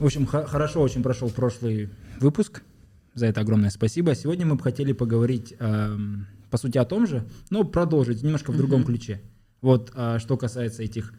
В общем, хорошо очень прошел прошлый выпуск. За это огромное спасибо. Сегодня мы бы хотели поговорить, э, по сути, о том же, но продолжить немножко в другом ключе. Вот э, что касается этих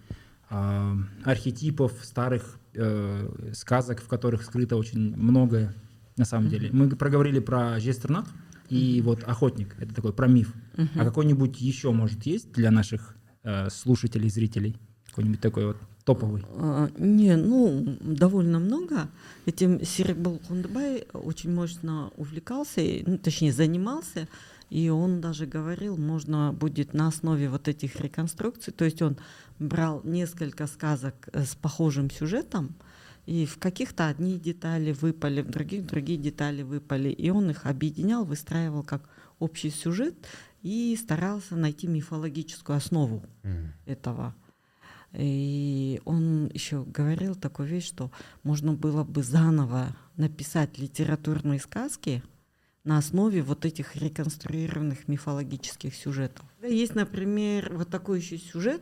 э, архетипов, старых э, сказок, в которых скрыто очень многое на самом деле. Мы проговорили про Жестернат и вот охотник. Это такой про миф. А какой-нибудь еще, может, есть для наших э, слушателей, зрителей? Какой-нибудь такой вот топовый? А, не, ну, довольно много. Этим Серикбал Кундабай очень мощно увлекался, ну, точнее, занимался. И он даже говорил, можно будет на основе вот этих реконструкций, то есть он брал несколько сказок э, с похожим сюжетом, и в каких-то одни детали выпали, в других другие детали выпали. И он их объединял, выстраивал как общий сюжет и старался найти мифологическую основу mm. этого. И он еще говорил такую вещь, что можно было бы заново написать литературные сказки на основе вот этих реконструированных мифологических сюжетов. Есть, например, вот такой еще сюжет,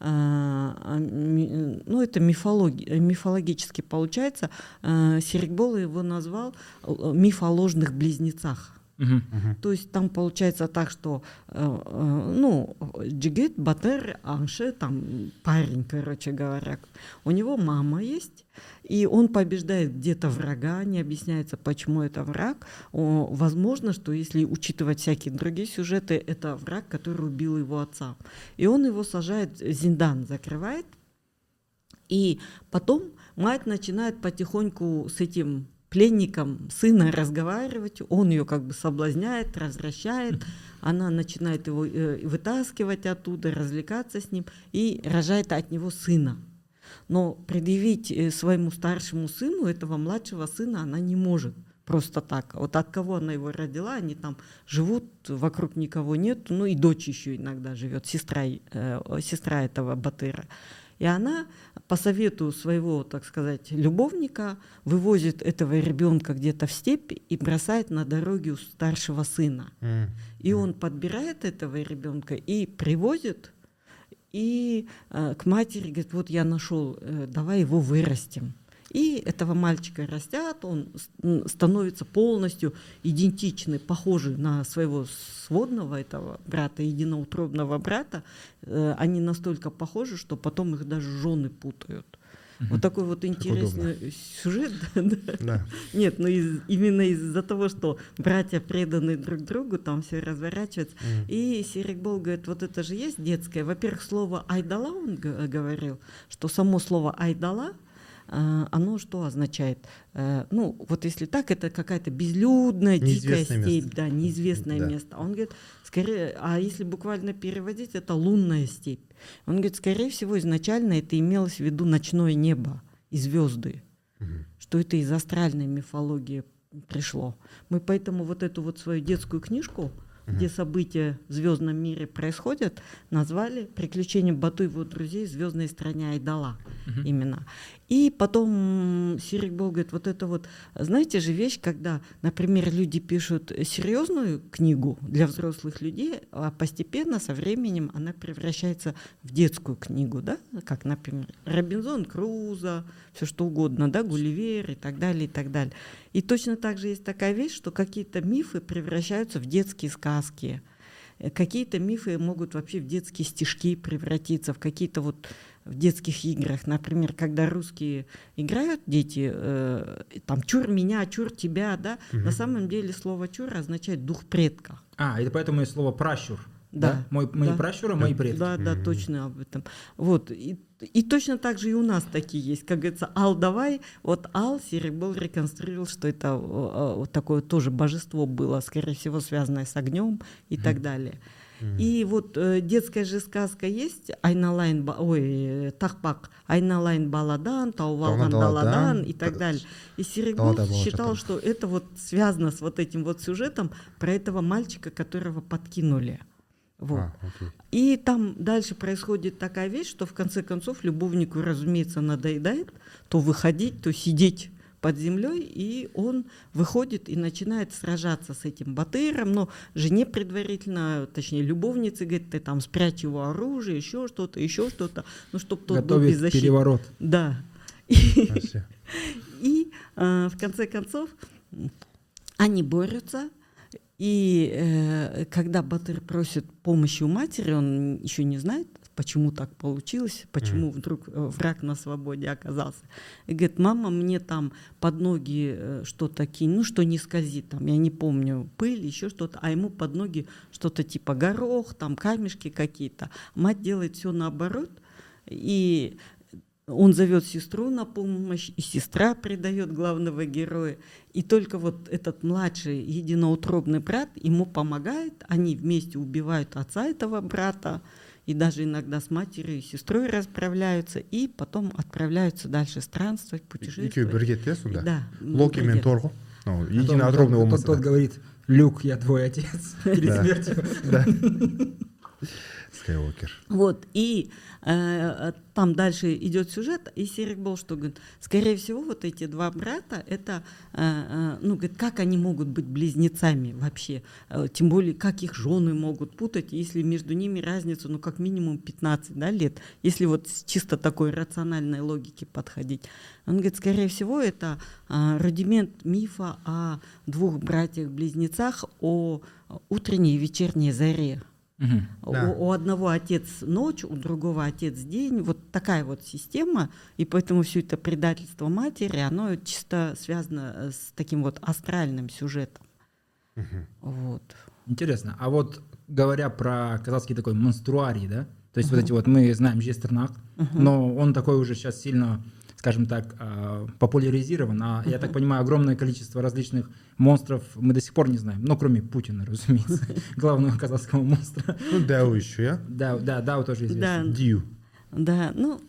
а, а, ну это мифологи, мифологически получается, а, Серикбол его назвал э, миф о ложных близнецах. Uh-huh. То есть там получается так, что э, э, ну, Джигет, Батер, Анше, там парень, короче говоря, у него мама есть, и он побеждает где-то врага, не объясняется, почему это враг. О, возможно, что если учитывать всякие другие сюжеты, это враг, который убил его отца. И он его сажает, Зиндан закрывает, и потом мать начинает потихоньку с этим пленником сына разговаривать, он ее как бы соблазняет, развращает, она начинает его э, вытаскивать оттуда, развлекаться с ним и рожает от него сына. Но предъявить э, своему старшему сыну этого младшего сына она не может просто так. Вот от кого она его родила, они там живут, вокруг никого нет, ну и дочь еще иногда живет, сестра, э, сестра этого Батыра. И она по совету своего, так сказать, любовника вывозит этого ребенка где-то в степь и бросает на дороге у старшего сына. Mm. И он подбирает этого ребенка и привозит и э, к матери говорит, вот я нашел, э, давай его вырастим. И этого мальчика растят, он становится полностью идентичный, похожий на своего сводного этого брата, единоутробного брата. Э, они настолько похожи, что потом их даже жены путают. Угу. Вот такой вот интересный сюжет. Да. Нет, ну из, именно из-за того, что братья преданы друг другу, там все разворачивается. Угу. И Серикбол говорит, вот это же есть детское. Во-первых, слово «айдала» он говорил, что само слово «айдала» оно что означает? Э, ну, вот если так, это какая-то безлюдная, дикая степь, место. да, неизвестное да. место. Он говорит, скорее, а если буквально переводить, это лунная степь. Он говорит, скорее всего, изначально это имелось в виду ночное небо и звезды, угу. что это из астральной мифологии пришло. Мы поэтому вот эту вот свою детскую книжку угу. где события в звездном мире происходят, назвали «Приключения Бату и его друзей в звездной стране Айдала». Угу. Именно. И потом Сирик Бол говорит, вот это вот, знаете же вещь, когда, например, люди пишут серьезную книгу для взрослых людей, а постепенно со временем она превращается в детскую книгу, да, как, например, Робинзон Крузо, все что угодно, да, Гулливер и так далее, и так далее. И точно так же есть такая вещь, что какие-то мифы превращаются в детские сказки, какие-то мифы могут вообще в детские стишки превратиться, в какие-то вот в детских играх, например, когда русские играют дети, э, там чур меня, чур тебя, да, угу. на самом деле слово чур означает дух предка. А, это поэтому и слово пращур. Да, да? Мой, мои да. пращуры, мои предки. Да, да, точно об этом. Вот, и, и точно так же и у нас такие есть. Как говорится, Ал давай, вот Ал Серебол реконструировал, что это вот такое тоже божество было, скорее всего, связанное с огнем и mm. так далее. И вот э, детская же сказка есть, Айналайн, ой, Тахпак, Айналайн Баладан, Таувалган Даладан и так далее. И Серегул считал, что это вот связано с вот этим вот сюжетом про этого мальчика, которого подкинули. Вот. А, и там дальше происходит такая вещь, что в конце концов любовнику, разумеется, надоедает то выходить, то сидеть под землей, и он выходит и начинает сражаться с этим батыром, но жене предварительно, точнее любовнице, говорит, ты там спрячь его оружие, еще что-то, еще что-то, ну, чтобы тот Готовит был беззащитный. переворот. Да. И, э, в конце концов, они борются, и э, когда Батыр просит помощи у матери, он еще не знает, почему так получилось, почему mm. вдруг э, враг на свободе оказался. И говорит, мама, мне там под ноги э, что-то кинь, ну что не скользит, там, я не помню, пыль, еще что-то, а ему под ноги что-то типа горох, там камешки какие-то. Мать делает все наоборот, и он зовет сестру на помощь, и сестра предает главного героя. И только вот этот младший единоутробный брат ему помогает, они вместе убивают отца этого брата, и даже иногда с матерью и сестрой расправляются, и потом отправляются дальше странствовать, путешествовать. Да. Локи мен Торгу. Ну, единоутробный тот, тот, тот говорит, Люк, я твой отец перед смертью. Да. Скайуокер. Вот, и э, там дальше идет сюжет, и Серик был, что говорит, скорее всего, вот эти два брата, это, э, э, ну, говорит, как они могут быть близнецами вообще, э, тем более, как их жены могут путать, если между ними разница, ну, как минимум 15 да, лет, если вот с чисто такой рациональной логики подходить. Он говорит, скорее всего, это э, рудимент мифа о двух братьях-близнецах, о утренней и вечерней заре. Угу. Да. У, у одного отец ночь, у другого отец день. Вот такая вот система. И поэтому все это предательство матери, оно чисто связано э, с таким вот астральным сюжетом. Угу. Вот. Интересно. А вот говоря про казахский такой монструарий, да? То есть угу. вот эти вот мы знаем Жестернак, угу. но он такой уже сейчас сильно скажем так, популяризирован. А я так понимаю, огромное количество различных монстров мы до сих пор не знаем. Ну, кроме Путина, разумеется, главного казахского монстра. Ну, Дау еще, я? Да, да, Дау тоже известно. Да. Дью. Да, ну,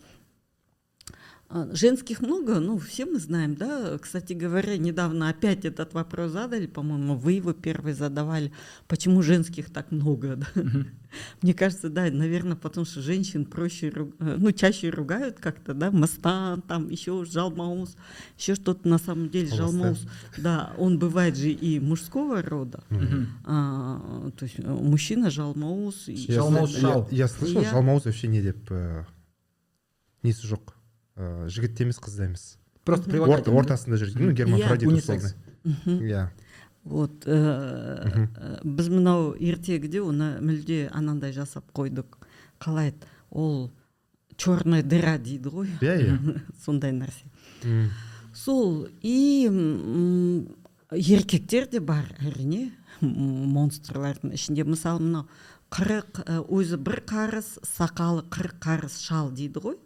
женских много, ну, все мы знаем, да. Кстати говоря, недавно опять этот вопрос задали, по-моему, вы его первый задавали. Почему женских так много, да? Мне кажется, да, наверное, потому что женщин проще, э, ну, чаще ругают как-то, да, Мастан, там еще Жалмаус, еще что-то на самом деле Жалмаус, да, он бывает же и мужского рода, а, то есть э, мужчина Жалмаус. Жалмаус шал. Я слышал, Жалмаус вообще не деп э, несі жоқ ыыы жігіт те емес қыз да емес. Просто Орта, ортасында жүрген. Ну гермафродит условно. Иә. Вот э, біз мынау ертегіде оны мүлде анандай жасап қойдық. Қалай еді? Ол черная дыра дейді ғой. Иә иә. Сондай нәрсе. Сол и еркектер де бар әрине монстрлардың ішінде. Мысалы мынау қырық өзі бір қарыс сақалы қырық қарыс шал дейді ғой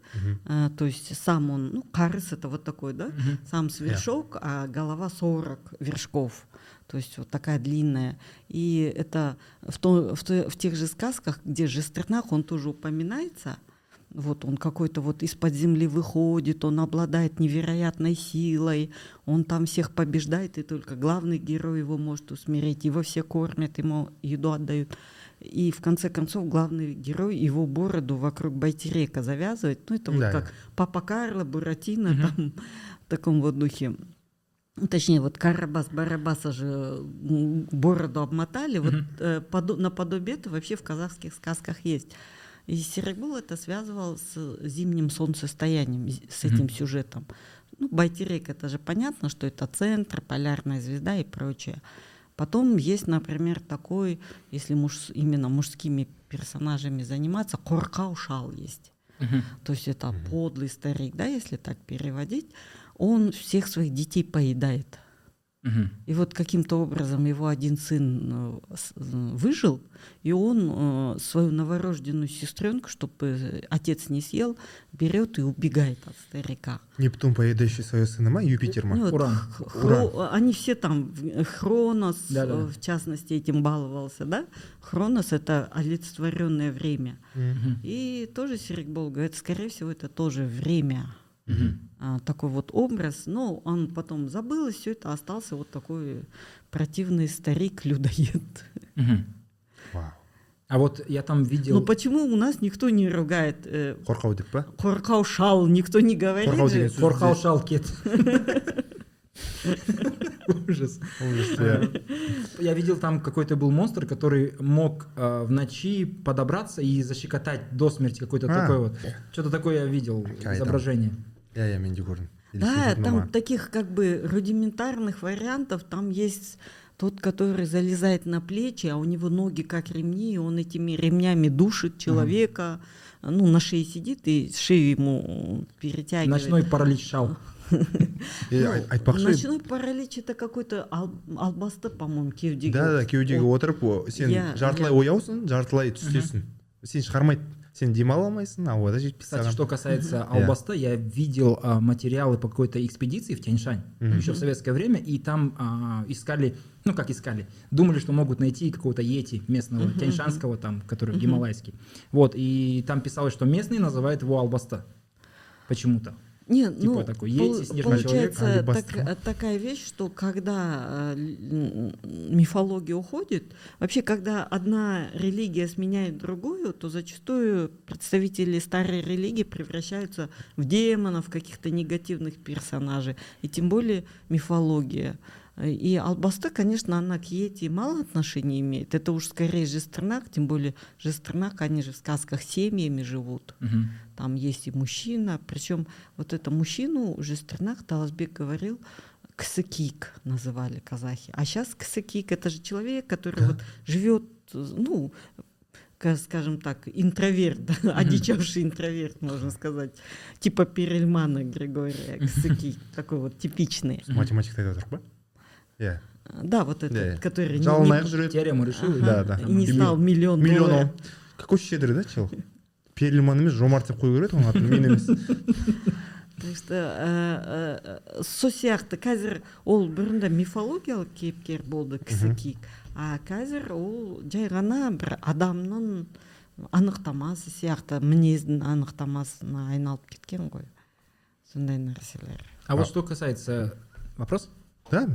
uh, то есть сам он ну қарыс это вот такой да сам с вершок а голова 40 вершков то есть вот такая длинная и это в, то, в, в тех же сказках где жестернах он тоже упоминается вот он какой-то вот из-под земли выходит, он обладает невероятной силой, он там всех побеждает, и только главный герой его может усмирить, его все кормят, ему еду отдают. И в конце концов главный герой его бороду вокруг Байтерека завязывает. Ну, это да. вот как Папа Карло, Буратино, угу. там, в таком вот духе. Точнее, вот Карабас, Барабаса же бороду обмотали. Угу. Вот э, подо, наподобие это вообще в казахских сказках есть. И Серегул это связывал с зимним солнцестоянием, с этим mm сюжетом. Ну, Байтерек, это же понятно, что это центр, полярная звезда и прочее. Потом есть, например, такой, если муж, именно мужскими персонажами заниматься, Коркау Шал есть. Uh-huh. То есть это uh-huh. подлый старик, да, если так переводить. Он всех своих детей поедает. Угу. И вот каким-то образом его один сын э, э, выжил, и он э, свою новорожденную сестренку, чтобы отец не съел, берет и убегает от старика. Нептун, поедающий своего сына, ма? Юпитер, ма? Ну, Уран. Хро... Уран. Они все там, Хронос, да, да. в частности, этим баловался, да? Хронос — это олицетворенное время. Угу. И тоже Серик Бол говорит, скорее всего, это тоже время а, такой вот образ. Но он потом забыл, и все это остался вот такой противный старик-людоед. А вот я там видел... Ну почему у нас никто не ругает... Э, Хоркау деп па? Хоркау шал, никто не говорит Хоркау шал кет. Ужас. Ужас, Я видел там какой-то был монстр, который мог э, в ночи подобраться и защекотать до смерти какой-то а. такой вот. Что-то такое я видел, изображение. Иә иә мен де көрдім да там таких как бы рудиментарных вариантов. Там есть тот, который залезает на плечи, а у него ноги как ремни, и он этими ремнями душит человека, mm. ну, на шее сидит, и шею ему перетягивает. Ночной паралич шал. Ну, ночной паралич это какой-то албасты по моему кеудеге да да кеудеге отырып сен жартылай ояусың жартылай түстесің сен шығармайды сен демала алмайсың ауада жетпей кстати что касается албаста я видел а, материалы по какой-то экспедиции в тяньшань еще в советское время и там а, искали ну как искали думали что могут найти какого-то йети местного тяньшанского там который гималайский. Вот и там писалось что местные называют его албаста почему-то нет, типа ну, такой пол, получается так, э, такая вещь, что когда э, мифология уходит, вообще, когда одна религия сменяет другую, то зачастую представители старой религии превращаются в демонов, каких-то негативных персонажей, и тем более мифология. И Албаста, конечно, она к Йети мало отношения имеет. Это уж скорее Жестернак, тем более Жестернак, они же в сказках семьями живут. Угу. Там есть и мужчина. Причем вот это мужчину Жестернак Таласбек говорил, ксыкик называли казахи. А сейчас ксыкик это же человек, который да. вот живет, ну, скажем так, интроверт, да, одичавший интроверт, можно сказать, типа Перельмана Григория Ксыки, такой вот типичный. Математик тогда иә да вот этот yeah. который жүреді теорему решил да да. И не стал миллион миллион. какой щедрый да чел? Перельман емес жомарт деп қою керек еді оның атын мен емес так что э, э, сол сияқты қазір ол бұрында мифологиялық кейіпкер болды кісі киік а қазір ол жай ғана бір адамның анықтамасы сияқты мінездің анықтамасына айналып кеткен ғой сондай нәрселер. А вот что касается вопрос. Да.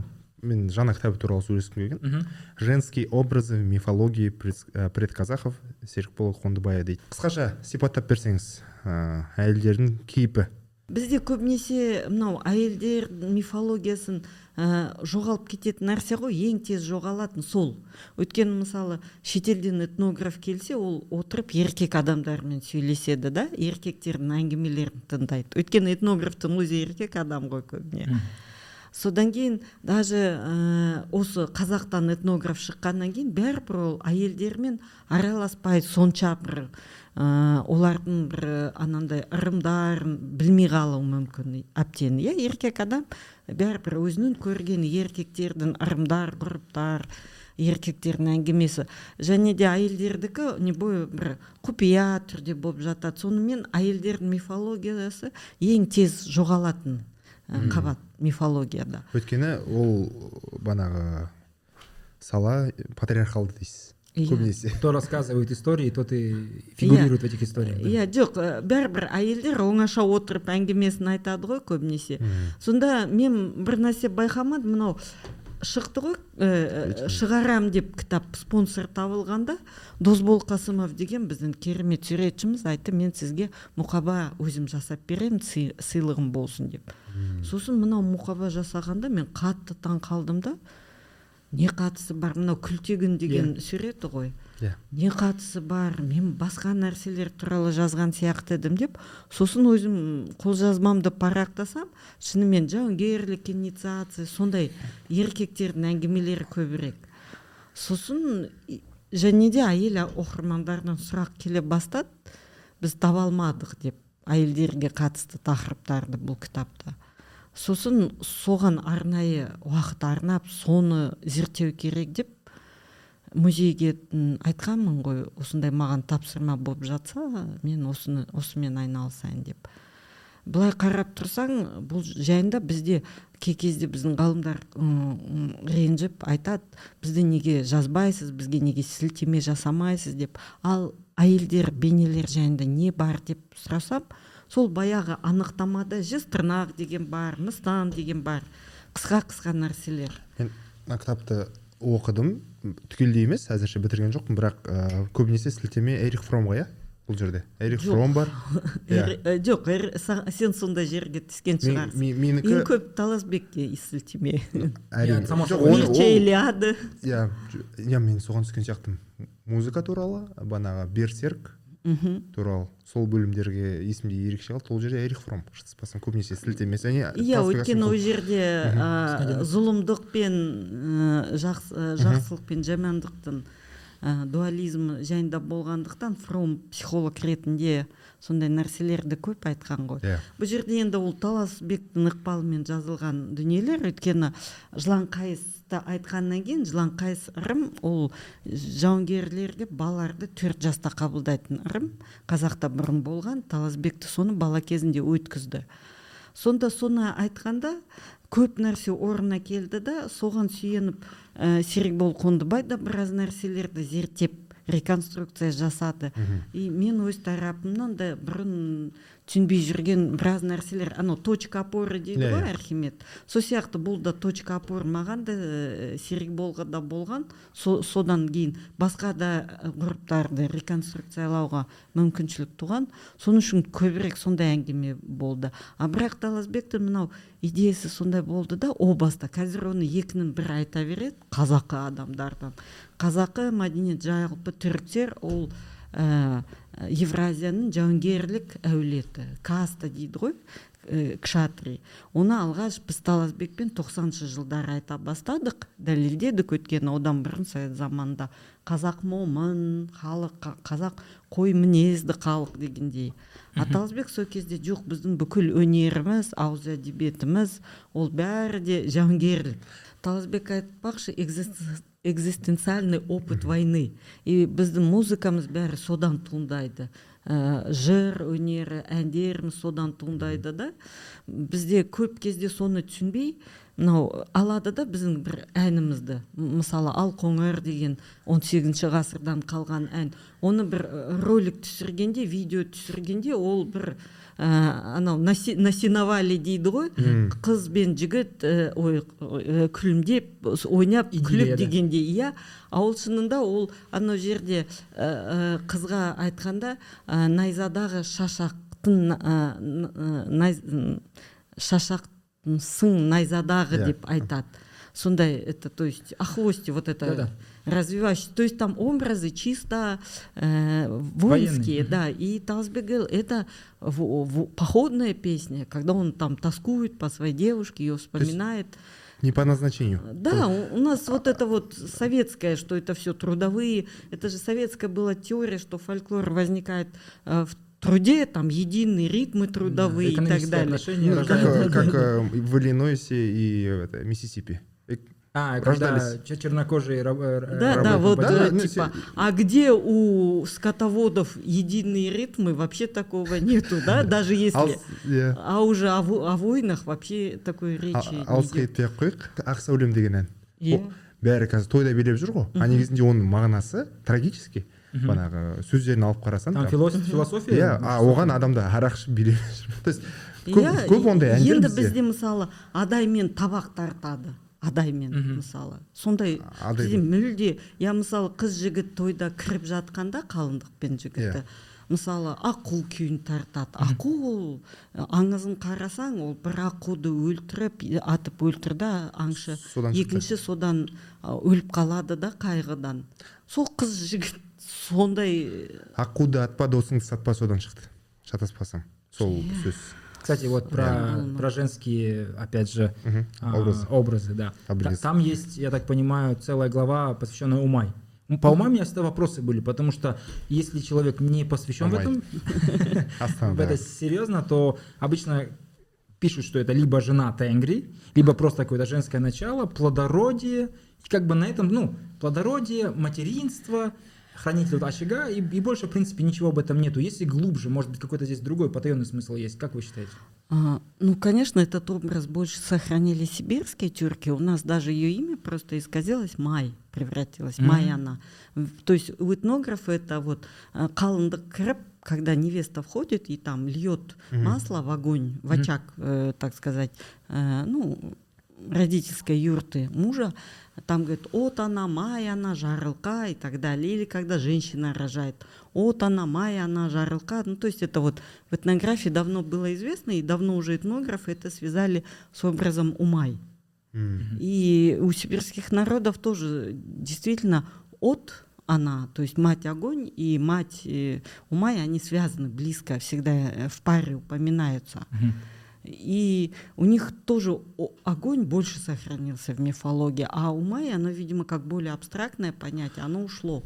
Мен жаңа кітабы туралы сөйлескім келген. Женские образы в мифологии э, предказахов серікбол қондыбая дейді. Қысқаша сипаттап берсеңіз ә, әйелдердің кейпі. Бізде көбінесе мынау әйелдер мифологиясын ә, жоғалып кететін нәрсе ғой ең тез жоғалатын сол. Өйткені мысалы шетелден этнограф келсе ол отырып еркек адамдармен сөйлеседі да еркектердің әңгімелерін тыңдайды. Өйткені этнографтың өзі еркек адам ғой көбіне. Содан кейін даже ә, осы қазақтан этнограф шыққаннан кейін бәрібір ол әйелдермен араласпайды. Сонша бір ә, олардың бір анандай ырымдарын білмей қалуы мүмкін әбден. Иә еркек адам бәрібір өзінің көрген еркектердің ырымдар ғұрыптар еркектердің әңгімесі. Және де әйелдердікі не бой бір құпия түрде болып жатады. Сонымен әйелдердің мифологиясы ең тез жоғалатын. Қабат мифологияда өйткені ол банағы сала патриархалды дейсіз. Иә. көбінесе. Кто рассказывает истории тот и фигурирует в этих историях иә жоқ бәрібір әйелдер оңаша отырып әңгімесін айтады ғой көбінесе. Сонда мен бір нәрсе байқамадым мынау шықты ғой ә, шығарам деп кітап спонсор табылғанда досбол қасымов деген біздің керемет суретшіміз айтты мен сізге мұқаба өзім жасап беремін сыйлығым болсын деп сосын мынау мұқаба жасағанда мен қатты таң қалдым да не қатысы бар мынау күлтегін деген yeah. Иә. суреті ғой иә не қатысы бар мен басқа нәрселер туралы жазған сияқты едім деп сосын өзім қолжазбамды парақтасам шынымен жауынгерлік инициация сондай еркектердің әңгімелері көбірек. Сосын және де әйел оқырмандардан сұрақ келе бастады біз таба алмадық деп әйелдерге қатысты тақырыптарды бұл кітапта. Сосын соған арнайы уақыт арнап соны зерттеу керек деп музейге айтқанмын ғой осындай маған тапсырма болып жатса мен осыны осымен айналысайын деп. Былай қарап тұрсаң бұл жайында бізде кей кезде біздің ғалымдар ренжіп айтады бізді неге жазбайсыз бізге неге сілтеме жасамайсыз? деп. Ал әйелдер бейнелер жайында не бар деп сұрасам сол баяғы анықтамада жүз тырнақ деген бар мыстан деген бар қысқа қысқа нәрселер. Мен мына кітапты оқыдым. Түгелдей емес әзірше бітірген жоқпын бірақ ә, көбінесе сілтеме эрих фромға иә бұл жерде. Эрих фром бар. Иә. Жоқ сен сондай жерге түскен шығарсың. менікі ең көп таласбекке сілтеме. Иә иә мен соған түскен сияқтымын. Музыка туралы банағы берсерк мхм. туралы сол бөлімдерге есімде ерекше қалды ол жерде эрих фром шатаспасам көбінесе сілтеме және иә өйткені ол жерде Скандинав. зұлымдық пен ә, ә, жақсылық пен жамандықтың дуализм жайында болғандықтан фром психолог ретінде сондай нәрселерді көп айтқан ғой. Иә. Бұл жерде енді ол таласбектің ықпалымен жазылған дүниелер өйткені жыланқайысты айтқаннан кейін жыланқайыс ырым ол жауынгерлерге балаларды төрт жаста қабылдайтын ырым қазақта бұрын болған таласбекті соны бала кезінде өткізді. Сонда соны айтқанда көп нәрсе орнына келді да соған сүйеніп ә, серікбол қондыбай да біраз нәрселерді зерттеп реконструкция жасады. И мен өз тарапымнан да бұрын түсінбей жүрген біраз нәрселер анау точка опоры дейді Иә, ғой иә. архимед? Сол сияқты бұл да точка опор маған да ә, серікболға да болған. Со- содан кейін басқа да ғұрыптарды реконструкциялауға мүмкіншілік туған. Соның үшін көбірек сондай әңгіме болды. А бірақ таласбектің мынау идеясы сондай болды да о баста қазір оны екінің бірі айта береді қазақы адамдардан. Қазақы мәдениет жалпы түріктер ол ә, евразияның жауынгерлік әулеті каста дейді ғой ә, кшатри. Оны алғаш біз таласбекпен 90 жылдары айта бастадық дәлелдедік өйткені одан бұрын совет заманында қазақ момын халық қа- қазақ қой мінезді халық дегендей. А таласбек сол кезде жоқ біздің бүкіл өнеріміз ауыз әдебиетіміз ол бәрі де жауынгерлік таласбек айтпақшы экзист- экзистенциальный опыт войны и біздің музыкамыз бәрі содан туындайды. Ә, жыр өнері әндеріміз содан туындайды да. Бізде көп кезде соны түсінбей мынау алады да біздің бір әнімізді. Мысалы ал қоңыр деген 18 ғасырдан қалған ән. Оны бір э, ролик түсіргенде видео түсіргенде ол бір ә, анау наси- насиновали дейді ғой. Қыз бен жігіт ә, ой күлімдеп ойнап күліп да. дегендей иә. А ол шынында ол анау жерде ә, қызға айтқанда ә, найзадағы шашақтың ә, н- шашақтың найзадағы Иә. деп айтады сондай это то есть о хвосте вот это Да-да. развивающий то есть там образы чисто э, воинские Военные. да и Талсбек это в- в- походная песня когда он там тоскует по своей девушке ее вспоминает не по назначению да, у, у нас вот это вот советское, что это все трудовые, это же советская была теория, что фольклор возникает э, в труде, там единые ритмы трудовые и так экономические далее. отношения Ну, как, рождают- э, как э, в Иллинойсе и э, это, Миссисипи Э, А, когда рождались. че- чернокожие раб- э, Да, да, работают вот по- Да, э, ну, типа. се- А где у скотоводов единые ритмы, вообще такого нету, да, даже если. ал иә А уже о, во- о войнах вообще такой речи. не алысқа идет. кетпей ақ қояйық ақ сәулем деген ән Иә. О, бәрі қазір тойда билеп жүр ғой а негізінде оның мағынасы трагический Бағанағы сөздерін алып қарасаң Там философия иә а оған адамда арақ ішіп билеп то есть көп, Иә, көп ондай әндер енді бізде. мысалы адаймен табақ тартады адаймен мысалы. Сондай бізде мүлде я мысалы қыз жігіт тойда кіріп жатқанда қалыңдық пен жігіті. Иә. мысалы аққу күйін тартады. Аққу ол аңызын қарасаң ол бір аққуды өлтіріп атып өлтірді аңшы Содан екінші содан өліп қалады да қайғыдан. Сол қыз жігіт сондай аққуды атпа досыңды сатпа содан шықты шатаспасам сол сөз Кстати, вот про, про женские, опять же, а, Образы. образы, да. Обрез. Та- Там есть, я так понимаю, целая глава, посвященная Умай. По умам у меня всегда вопросы были, потому что если человек не посвящен в этом, в это серьезно, то обычно пишут, что это либо жена Тенгри, либо просто какое-то женское начало, плодородие, и как бы на этом, ну, плодородие, материнство, хранитель вот очага, и, и больше, в принципе, ничего об этом нету. Если глубже, может быть, какой-то здесь другой потаенный смысл есть, как вы считаете? А, ну, конечно, этот образ больше сохранили сибирские тюрки. У нас даже ее имя просто исказилось, Май превратилась, Мгм. Май она. То есть у этнографа это вот а, қалыңдық кіріп, когда невеста входит и там льет масло в огонь, в очаг, э, так сказать, э, ну, родительской юрты мужа, там говорит, вот она, май она, жарылка и так далее. Или когда женщина рожает, вот она, май она, жарылка. Ну, то есть это вот в этнографии давно было известно, и давно уже этнографы это связали с образом умай. И у сибирских народов тоже действительно от она, то есть мать огонь и мать э, Умай, они связаны близко, всегда э, в паре упоминаются. И у них тоже огонь больше сохранился в мифологии, а у Майи оно, видимо, как более абстрактное понятие, оно ушло.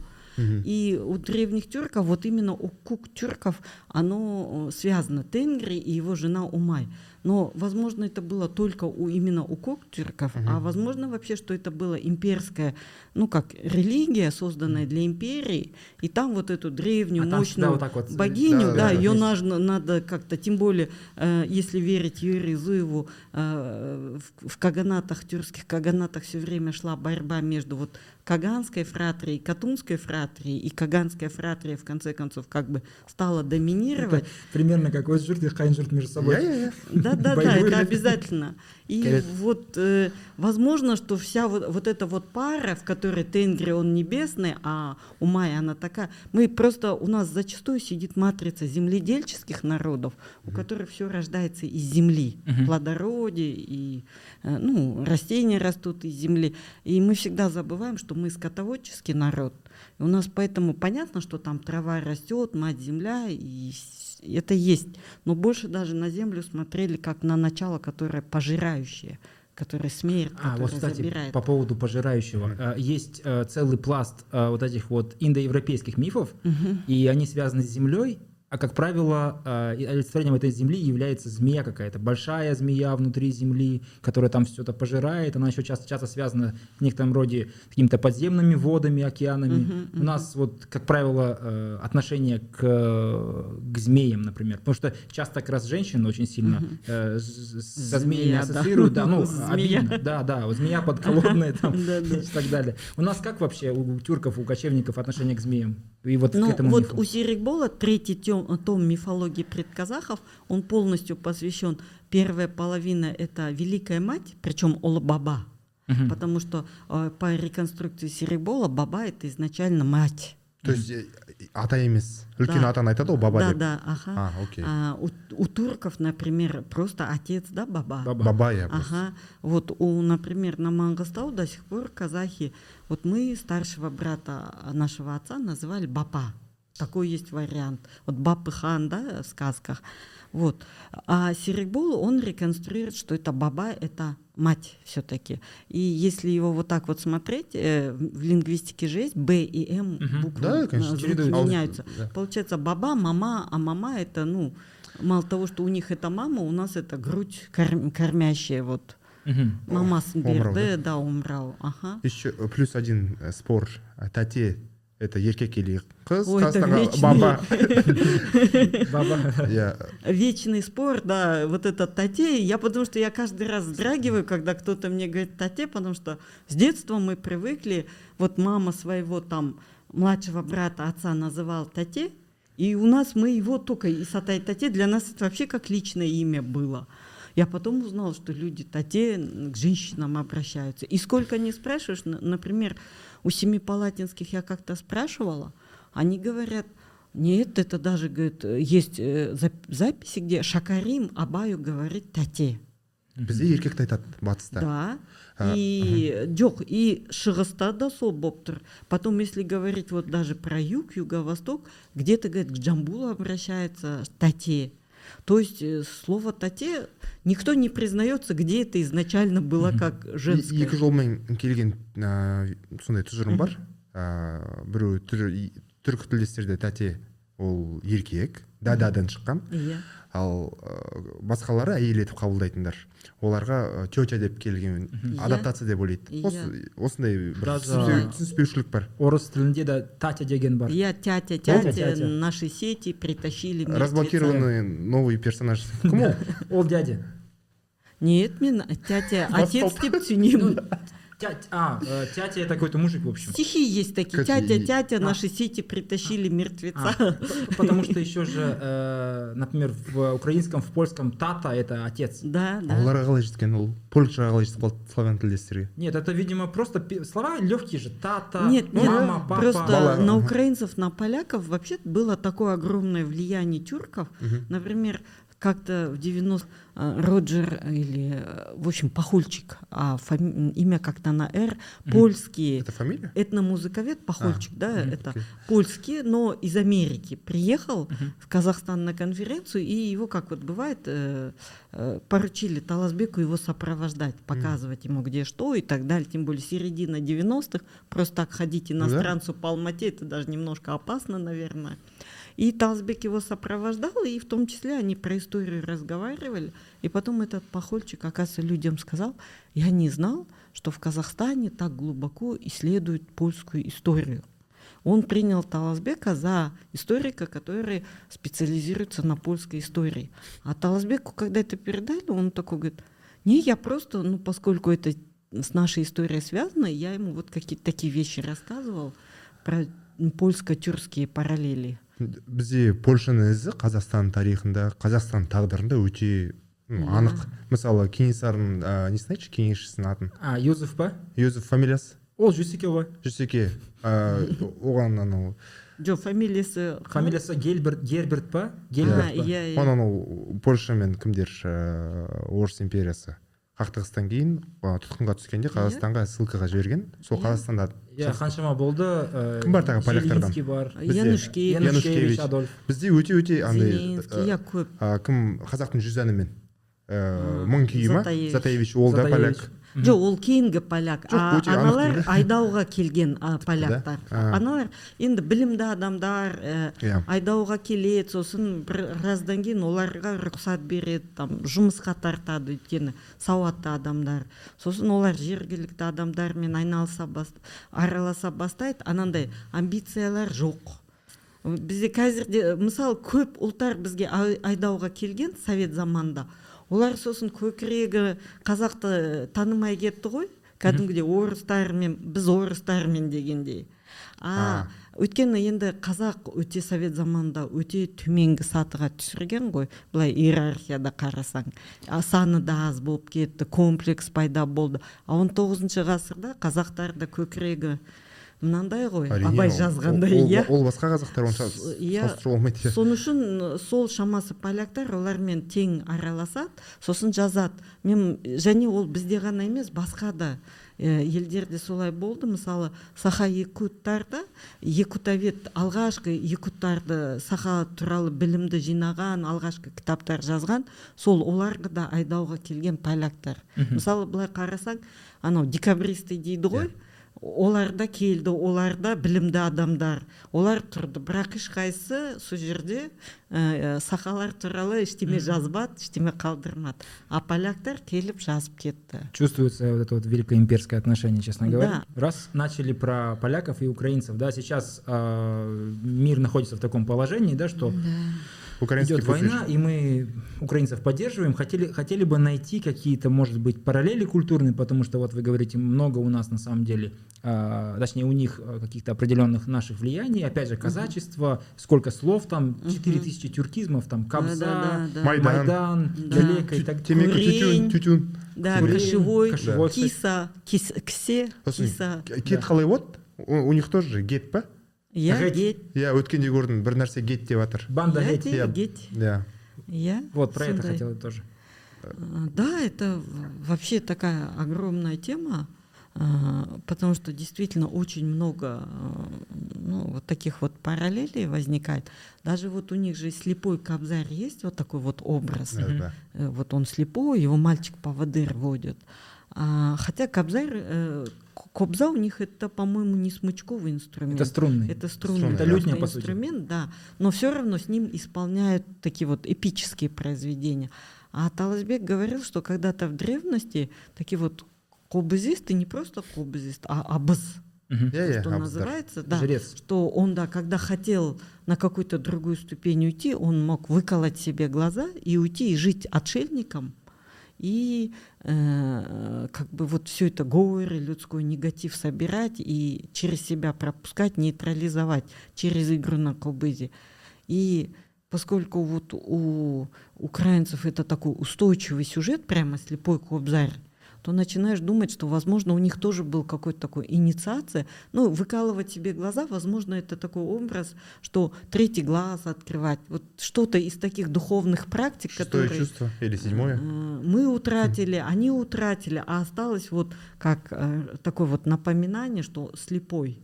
И у древних тюрков, вот именно у кук тюрков, оно связано. Тенгри и его жена Умай. Но, возможно, это было только у, именно у коктюрков, uh-huh. а возможно вообще, что это была имперская, ну как религия, созданная для империи, и там вот эту древнюю, а мощную вот вот, богиню, да, да, да ее надо, надо как-то, тем более, э, если верить Юрию Зуеву, э, в, в каганатах, тюркских каганатах все время шла борьба между вот Каганской фратрией, Катунской фратрией, и Каганская фратрия в конце концов как бы стала доминировать. Это примерно как вот жұрт и қайын жұрт между собой. Да, да, да, это обязательно. И вот э, возможно, что вся вот, вот эта вот пара, в которой Тенгри он небесный, а Умай, она такая, мы просто, у нас зачастую сидит матрица земледельческих народов, у которых все рождается из земли, угу. плодородие, и э, ну, растения растут из земли. И мы всегда забываем, что мы скотоводческий народ. И у нас поэтому понятно, что там трава растет, мать земля, и это есть. Но больше даже на землю смотрели как на начало, которое пожирающее который смерть, а, вот, кстати, забирает. по поводу пожирающего. Mm-hmm. Есть э, целый пласт э, вот этих вот индоевропейских мифов, mm-hmm. и они связаны с землей, а как правило, а, олицетворением этой земли является змея какая-то, большая змея внутри земли, которая там все это пожирает. Она еще часто, часто связана в некотором роде с какими-то подземными водами, океанами. Uh-huh, uh-huh. У нас вот, как правило, э, отношение к, к змеям, например, потому что часто как раз женщины очень сильно uh-huh. со змеями змея, ассоциируют, да, да ну, обидно, да, да, вот змея подколодная там и так далее. У нас как вообще у тюрков, у кочевников отношение к змеям? И вот ну, к этому вот у Сирикбола третий тем том, том мифологии предказахов, он полностью посвящен. Первая половина – это Великая Мать, причем Ола-Баба, угу. потому что э, по реконструкции Серебола Баба – это изначально мать. То есть э, ата емес үлкен да. атаны айтады ғой баба да, деп да ага а, окей. А, у, у турков например просто отец да баба баба, баба я ага вот у например на мангостау до сих пор казахи вот мы старшего брата нашего отца называли бапа такой есть вариант. Вот Бабы хан, да, в сказках. Вот. А Серикбол, он реконструирует, что это баба, это мать все-таки. И если его вот так вот смотреть, э, в лингвистике же есть Б и М угу. буквы да, конечно, меняются. Да. Получается баба, мама, а мама это, ну, мало того, что у них это мама, у нас это грудь корм, кормящая вот. Угу. Мама берді, да, умрал. Ага. Еще плюс один э, спор. Тате это еркек или қыз қазақстанға баба. Баба. Я вечный спор да вот это тате. Я потому что я каждый раз вздрагиваю когда кто-то мне говорит тате потому что с детства мы привыкли. Вот мама своего там младшего брата отца называл тате. И у нас мы его только и сатай тате для нас это вообще как личное имя было я потом узнала, что люди тате к женщинам обращаются. И сколько не спрашиваешь, например, у семипалатинских я как-то спрашивала, они говорят, нет, это даже, говорит, есть э, записи, где Шакарим Абаю говорит тате. бізде еркекті айтады батыста да. И жоқ и шығыста да сол болып потом если говорить вот даже про юг юго-восток где-то говорит к джамбулу обращается тате то есть э, слово тате никто не признается, где это изначально было как женское. екі жолмен келген сондай тұжырым бар біреу түркі тілдестерде тәте ол еркек. Дададан шыққан иә ал басқалары әйел етіп қабылдайтындар. Оларға тетя деп келген иә. адаптация деп ойлайды. Иә. осындай бір түсініспеушілік бар. орыс тілінде де татя деген бар. Иә тятя тятя наши сети притащили разблокированный новый персонаж кім ол ол дядя нет мен тятя отец деп түсінемін Тять, а, э, тятя это какой-то мужик, в общем. Стихи есть такие. Тятя, тятя, а. наши сети притащили мертвеца. А, потому что еще же, э, например, в украинском, в польском тата это отец. Да, да. оларға қалай жеткен ол польшаға қалай жетіп қалды славян нет это видимо просто слова легкие же тата нет, нет мама папа просто Бала. на украинцев на поляков вообще было такое огромное влияние тюрков угу. например как-то в 90 э, Роджер или, э, в общем, Пахульчик, а фами... имя как-то на «Р», польские. Это фамилия? Этномузыковед Пахульчик, А, да, мгм, это окей. польский, но из Америки приехал Мгм. в Казахстан на конференцию, и его, как вот бывает, э, поручили Таласбеку его сопровождать, показывать ему где что и так далее, тем более середина 90-х, просто так ходить Ну да. иностранцу по Алмате, это даже немножко опасно, наверное. И Талсбек его сопровождал, и в том числе они про историю разговаривали. И потом этот похольчик, оказывается, людям сказал, я не знал, что в Казахстане так глубоко исследуют польскую историю. Он принял Таласбека за историка, который специализируется на польской истории. А Таласбеку, когда это передали, он такой говорит, не, я просто, ну, поскольку это с нашей историей связано, я ему вот какие-то такие вещи рассказывал про польско-тюркские параллели. бізде польшаның ізі қазақстан тарихында қазақстан тағдырында өте анық мысалы кенесарының ә, несін айтшы кеңесшісінің атын А, Юзеф па? юзеф фамилиясы Ол Жүсеке ғой. жүсеке ә, оған анау Джо, фамилиясы... Фамилиясы Гельберт, Герберт па? Гельберт па? иә, иә. оны анау польша мен кімдер орыс империясы қақтығыстан кейін тұтқынға түскенде қазақстанға ссылкаға жіберген сол Иә. қазақстанда Иә, қаншама болды. ә, Кім бар тағы поляктардан? Бар. Бізде- Янушкевич, Янушкевич, Адольф. бізде өте өте андай иә, көп. кім қазақтың жүз әнімен А, мың күйі ма Затаевич. ол да поляк Жо, ол кейінгі поляк. Жоқ, А аналар айдауға келген поляктар. Аналар енді білімді адамдар, ә, Иә. айдауға келеді, сосын бір раздан кейін оларға рұқсат береді, там жұмысқа тартады өйткені сауатты адамдар. Сосын олар жергілікті адамдармен айналыса бас, араласа бастайды, анандай амбициялар жоқ. бізде қазірде мысалы көп ұлттар бізге ай- айдауға келген совет заманында олар сосын көкірегі қазақты танымай кетті ғой. Кәдімгідей орыстармен біз орыстармен дегендей. А өйткені енді қазақ өте совет заманында өте төменгі сатыға түсірген ғой. Былай иерархияда қарасаң. А саны да аз болып кетті комплекс пайда болды. А он тоғызыншы ғасырда қазақтарда көкірегі мынандай ғой Әрине, абай жазғандай иә. ол басқа қазақтар онша иә. салыстыруға болмайды иә. сол үшін сол шамасы поляктар олармен тең араласады сосын жазады. Мен және ол бізде ғана емес басқа да э, елдерде солай болды. Мысалы саха якуттарда якутовед алғашқы якуттарды саха туралы білімді жинаған алғашқы кітаптар жазған сол оларға да айдауға келген поляктар. Мысалы былай қарасаң анау декабристы дейді ғой. Олар да келді олар да білімді адамдар олар тұрды бірақ ешқайсысы сол жерде ә, сақалар туралы ештеме жазбады ештеме қалдырмады а поляктар келіп жазып кетті Чувствуется вот это вот великоимперское отношение, честно говоря. Да. Раз начали про поляков и украинцев, да, сейчас э, мир находится в таком положении, да, что Украинский идет кофе война, и мы украинцев поддерживаем, хотели, хотели бы найти какие-то, может быть, параллели культурные, потому что вот вы говорите, много у нас на самом деле, а, точнее у них а, каких-то определенных наших влияний, опять же, казачество, сколько слов там, 4000 тюркизмов, там, Кабза, Да-да-да. Майдан. Майдан, Да. Галека и так Курень. тютюн тютюн. Да Курень, кошевой киса кис, ксе киса. Қалай болады у у них тоже же гет па иә Гет. иә өткенде көрдім бір нәрсе гет деп жатыр Банда гет иә иә Вот про это сондай. хотел тоже. А, Да, это вообще такая огромная тема, а, потому что действительно очень много а, ну, вот таких вот параллелей возникает. Даже вот у них же слепой кобзарь есть вот такой вот образ. Да, да. Э, Вот он слепой, его мальчик поводырь водит. А, хотя кобзарь, э, кобза у них это, по-моему, не смычковый инструмент. Это струнный. Это струнный Струнный, Это лютня, по сути. инструмент, да. Но все равно с ним исполняют такие вот эпические произведения. А Таласбек говорил, что когда-то в древности такие вот кобызисты не просто кобызист, а иә иә что абыздар. называется, да. Жрец. Что он, да, когда хотел на какую-то другую ступень уйти, он мог выколоть себе глаза и уйти и жить отшельником. И э, как бы вот все это горе, людской негатив собирать и через себя пропускать, нейтрализовать через игру на кобызе. И поскольку вот у украинцев это такой устойчивый сюжет, прямо слепой кобзарь, то начинаешь думать, что, возможно, у них тоже был какой-то такой инициация. Ну, выкалывать себе глаза, возможно, это такой образ, что третий глаз открывать. Вот что-то из таких духовных практик, Шестое которые чувство или седьмое? э, мы утратили, они утратили, а осталось вот как э, такое вот напоминание, что слепой.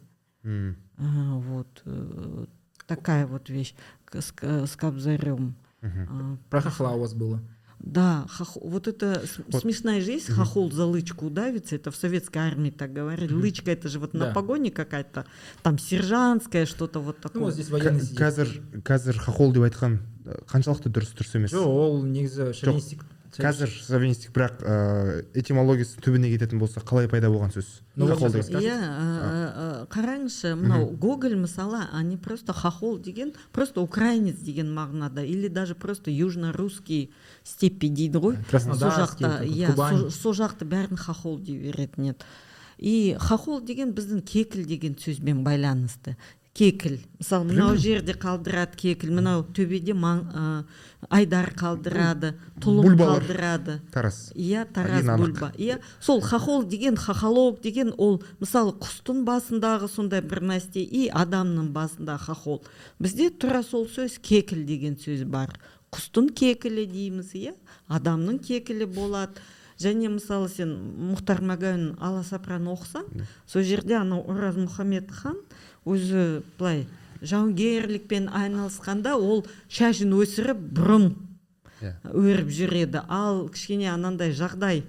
А, вот э, такая вот вещь с, с кобзарем. Мгм. А, Про хохла у вас было. да, хох- вот это с- Вот. смешная же есть, хохол за лычку удавится, это в советской армии так говорили. Лычка это же вот на Да. погоне какая-то, там сержантская, что-то вот Ну, такое. вот здесь военный Ка- сидит. қазір қазір хохол деп айтқан э, қаншалықты дұрыс дұрыс емес жоқ ол негізі шовинистік қазір шовинистік бірақ ә, этимологиясы түбіне кететін болса қалай пайда болған сөз? Иә қараңызшы мынау гоголь мысалы они просто хохол деген просто украинец деген мағынада или даже просто южно русский степи дейді ғой. Сол Краснодарский, жақта иә сол- сол жақты бәрін хохол дей беретін еді и хохол деген біздің кекіл деген сөзбен байланысты. Кекіл. Мысалы мынау жерде қалдырады кекіл мынау төбеде маң, ә, айдар қалдырады тұлым қалдырады. Тарас. Иә тараз бульба. Иә сол хохол деген хохолог деген ол мысалы құстың басындағы сондай бір нәрсе и адамның басындағы хохол. Бізде тура сол сөз кекіл деген сөз бар. Құстың кекілі дейміз иә? Адамның кекілі болады. Және мысалы сен мұхтар мәгәуин аласапыран оқысаң сол жерде анау ораз мұхаммед хан өзі былай жауынгерлікпен айналысқанда ол шашын өсіріп бұрын иә. өріп жүреді. Ал кішкене анандай жағдай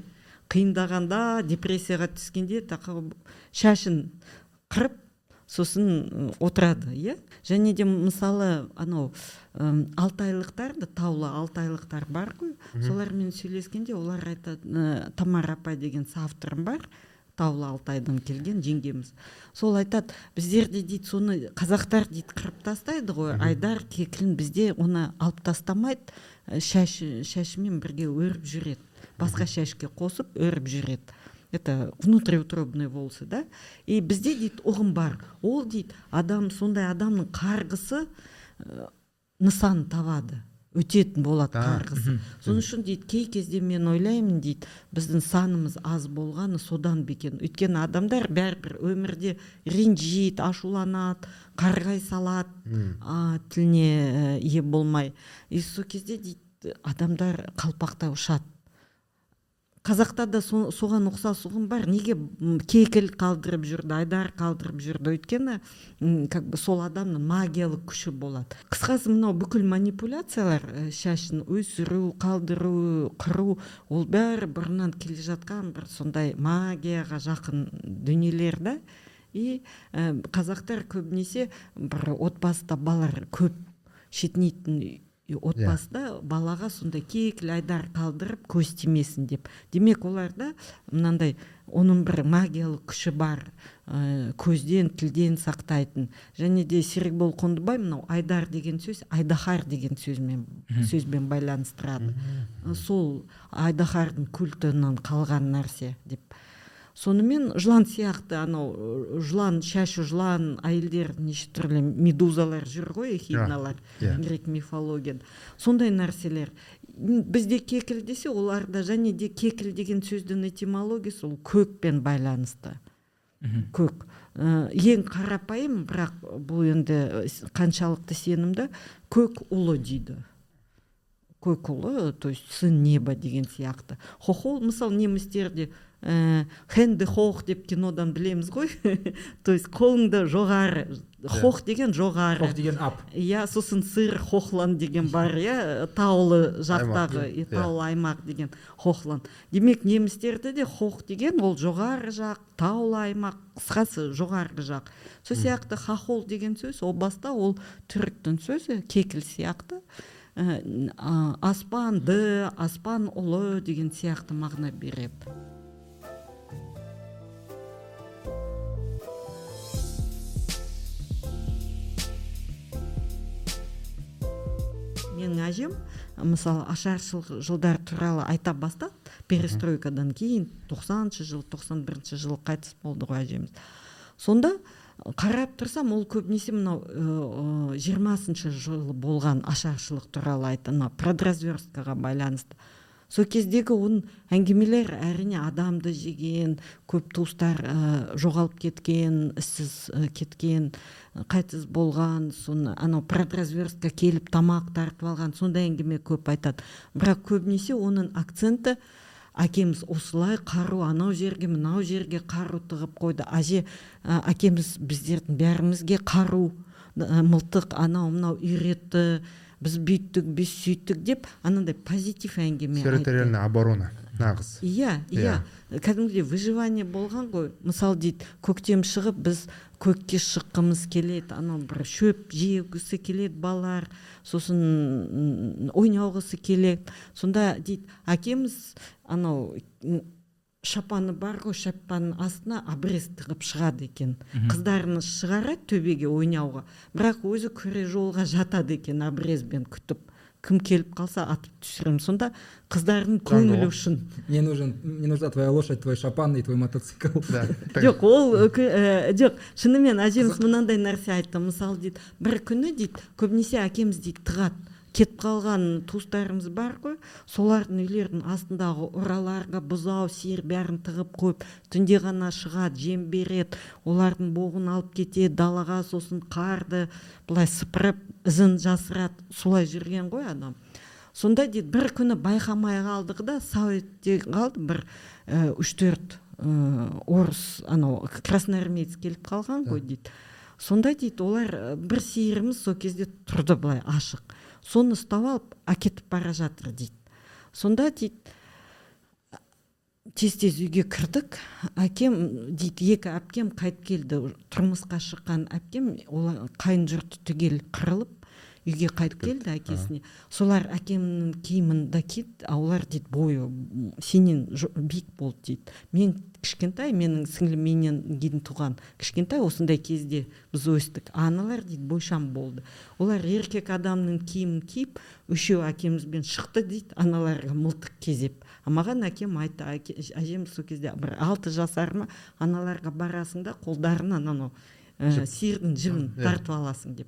қиындағанда депрессияға түскенде шашын қырып сосын отырады иә. Және де мысалы анау ым, алтайлықтар да таулы алтайлықтар бар ғой. Солармен сөйлескенде олар айтады ә, тамара апай деген соавторым бар таулы алтайдан келген жеңгеміз. Сол айтады біздерде дейді соны қазақтар дейді қырып тастайды ғой айдар кекілін бізде оны алып тастамайды ә, шаш шашымен бірге өріп жүреді. Басқа шашке қосып өріп жүреді. Это внутриутробные волосы да? И бізде дейді ұғым бар. Ол дейді адам сондай адамның қарғысы ә, нысан табады өтетін болады Да. қарғысы соның үшін дейді кей кезде мен ойлаймын дейді біздің санымыз аз болғаны содан бекен өйткені адамдар бәрібір өмірде ренжиді ашуланады қарғай салады а, тіліне ие болмай. И сол кезде дейді адамдар қалпақтай ұшады. Қазақта да со- соған ұқсас ұғым бар. Неге кекіл қалдырып жүрді айдар қалдырып жүрді өйткені как бы сол адамның магиялық күші болады. Қысқасы мынау бүкіл манипуляциялар ә, шашын өсіру қалдыру қыру ол бәрі бұрыннан келе жатқан бір сондай магияға жақын дүниелер да. И ә, қазақтар көбінесе бір отбасыда балалар көп шетінейтін үй- отбасыда балаға сондай кекіл айдар қалдырып көз тимесін деп. Демек оларда мынандай оның бір магиялық күші бар ә, көзден тілден сақтайтын. Және де серікбол қондыбай мынау айдар деген сөз айдаһар деген сөзмен сөзбен байланыстырады. Сол айдаһардың культінен қалған нәрсе деп сонымен жылан сияқты анау жылан шашы жылан әйелдер неше түрлі медузалар жүр ғой эхидналар иә. грек мифологияда. Сондай нәрселер. Бізде кекіл десе оларда және де кекіл деген сөздің этимологиясы ол көкпен байланысты. Көк. Ә, ең қарапайым бірақ бұл енді қаншалықты сенімді көк ұлы дейді. Көк ұлы то есть сын неба деген сияқты хохол мысалы немістерде ә, хенде хох деп кинодан білеміз ғой. То есть қолыңды жоғары хох деген жоғары. Хох деген ап. Иә сосын сыр хохлан деген бар иә таулы жақтағы иә. таулы аймақ деген хохлан демек немістерде де хох деген ол жоғары жақ таулы аймақ қысқасы жоғарғы жақ. Сол сияқты хохол деген сөз о баста ол түріктің сөзі кекіл сияқты. Аспанды аспан ұлы деген сияқты мағына береді. Менің әжем мысалы ашаршылық жылдар туралы айта бастады перестройкадан кейін тоқсаныншы жыл тоқсан бірінші жылы қайтыс болды ғой әжеміз. Сонда қарап тұрсам ол көбінесе мынау жиырмасыншы жылы болған ашаршылық туралы айтты. Мына продразверсткаға байланысты. Сол кездегі оның әңгімелер әрине адамды жеген көп туыстар ә, жоғалып кеткен іссіз ә, кеткен қайтыс болған соны анау продразверстка келіп тамақ тартып алған сондай әңгіме көп айтады. Бірақ көбінесе оның акценті әкеміз осылай қару анау жерге мынау жерге қару тығып қойды. Әже ә, әкеміз біздердің бәрімізге қару мылтық анау мынау үйретті біз бүйттік біз сөйттік деп анандай позитив әңгіме территориальная оборона. Нағыз. Иә иә. кәдімгідей выживание болған ғой. Мысалы дейді көктем шығып біз көкке шыққымыз келеді анау бір шөп жегісі келеді балалар сосын ойнауғысы келеді. Сонда дейді әкеміз анау шапаны бар ғой шапанның астына обрез тығып шығады екен. Қыздарını шығарады төбеге ойнауға бірақ өзі күре жолға жатады екен обрезбен күтіп. Кім келіп қалса атып түсіремін. Сонда қыздардың көңілі үшін. Мне нужен мне нужна твоя лошадь твой шапан и твой мотоцикл. Жоқ ол жоқ шынымен әжеміз мынандай нәрсе айтты. Мысалы дейді бір күні дейді көбінесе әкеміз дейді тығады кетіп қалған туыстарымыз бар ғой. Солардың үйлерінің астындағы ұраларға бұзау сиыр бәрін тығып қойып түнде ғана шығады жем береді. Олардың боғын алып кетеді далаға сосын қарды былай сыпырып ізін жасырады. Солай жүрген ғой адам. Сонда дейді бір күні байқамай қалдық да сау ете қалды бір үш төрт орыс анау красноармеец келіп қалған ғой дейді сонда дейді олар бір сиырымыз сол кезде тұрды былай ашық. Соны ұстап алып әкетіп бара жатыр дейді. Сонда дейді тез тез үйге кірдік. Әкем дейді екі әпкем қайтып келді тұрмысқа шыққан әпкем олар қайын жұрты түгел қырылып үйге қайтып келді әкесіне. солар әкемнің киімін да киді а олар дейді бойы сенен биік болды дейді. Мен кішкентай менің сіңлім менен кейін туған кішкентай осындай кезде біз өстік аналар дейді бойшам болды олар еркек адамның киімін киіп үшеу әкемізбен шықты дейді аналарға мылтық кезеп. А маған әкем айтты әжем сол кезде бір алты жасар ма аналарға барасың да қолдарынан анау ә, сиырдың жібін тартып аласың деп.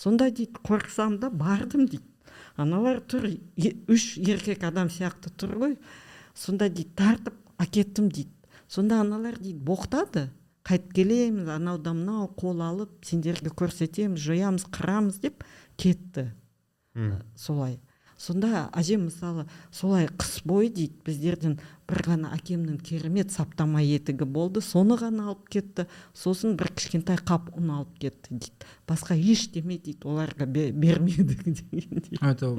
Сонда дейді қорықсам да бардым дейді. Аналар тұр үш еркек адам сияқты тұр ғой. Сонда дейді тартып әкеттім дейді. Сонда аналар дейді боқтады қайтып келеміз анау да мынау қол алып сендерге көрсетеміз жоямыз қырамыз деп кетті. Солай. Сонда әжем мысалы солай қыс бойы дейді біздерден бір ғана әкемнің керемет саптама етігі болды соны ғана алып кетті сосын бір кішкентай қап ұн алып кетті дейді. Басқа ештеме дейді оларға бермеді это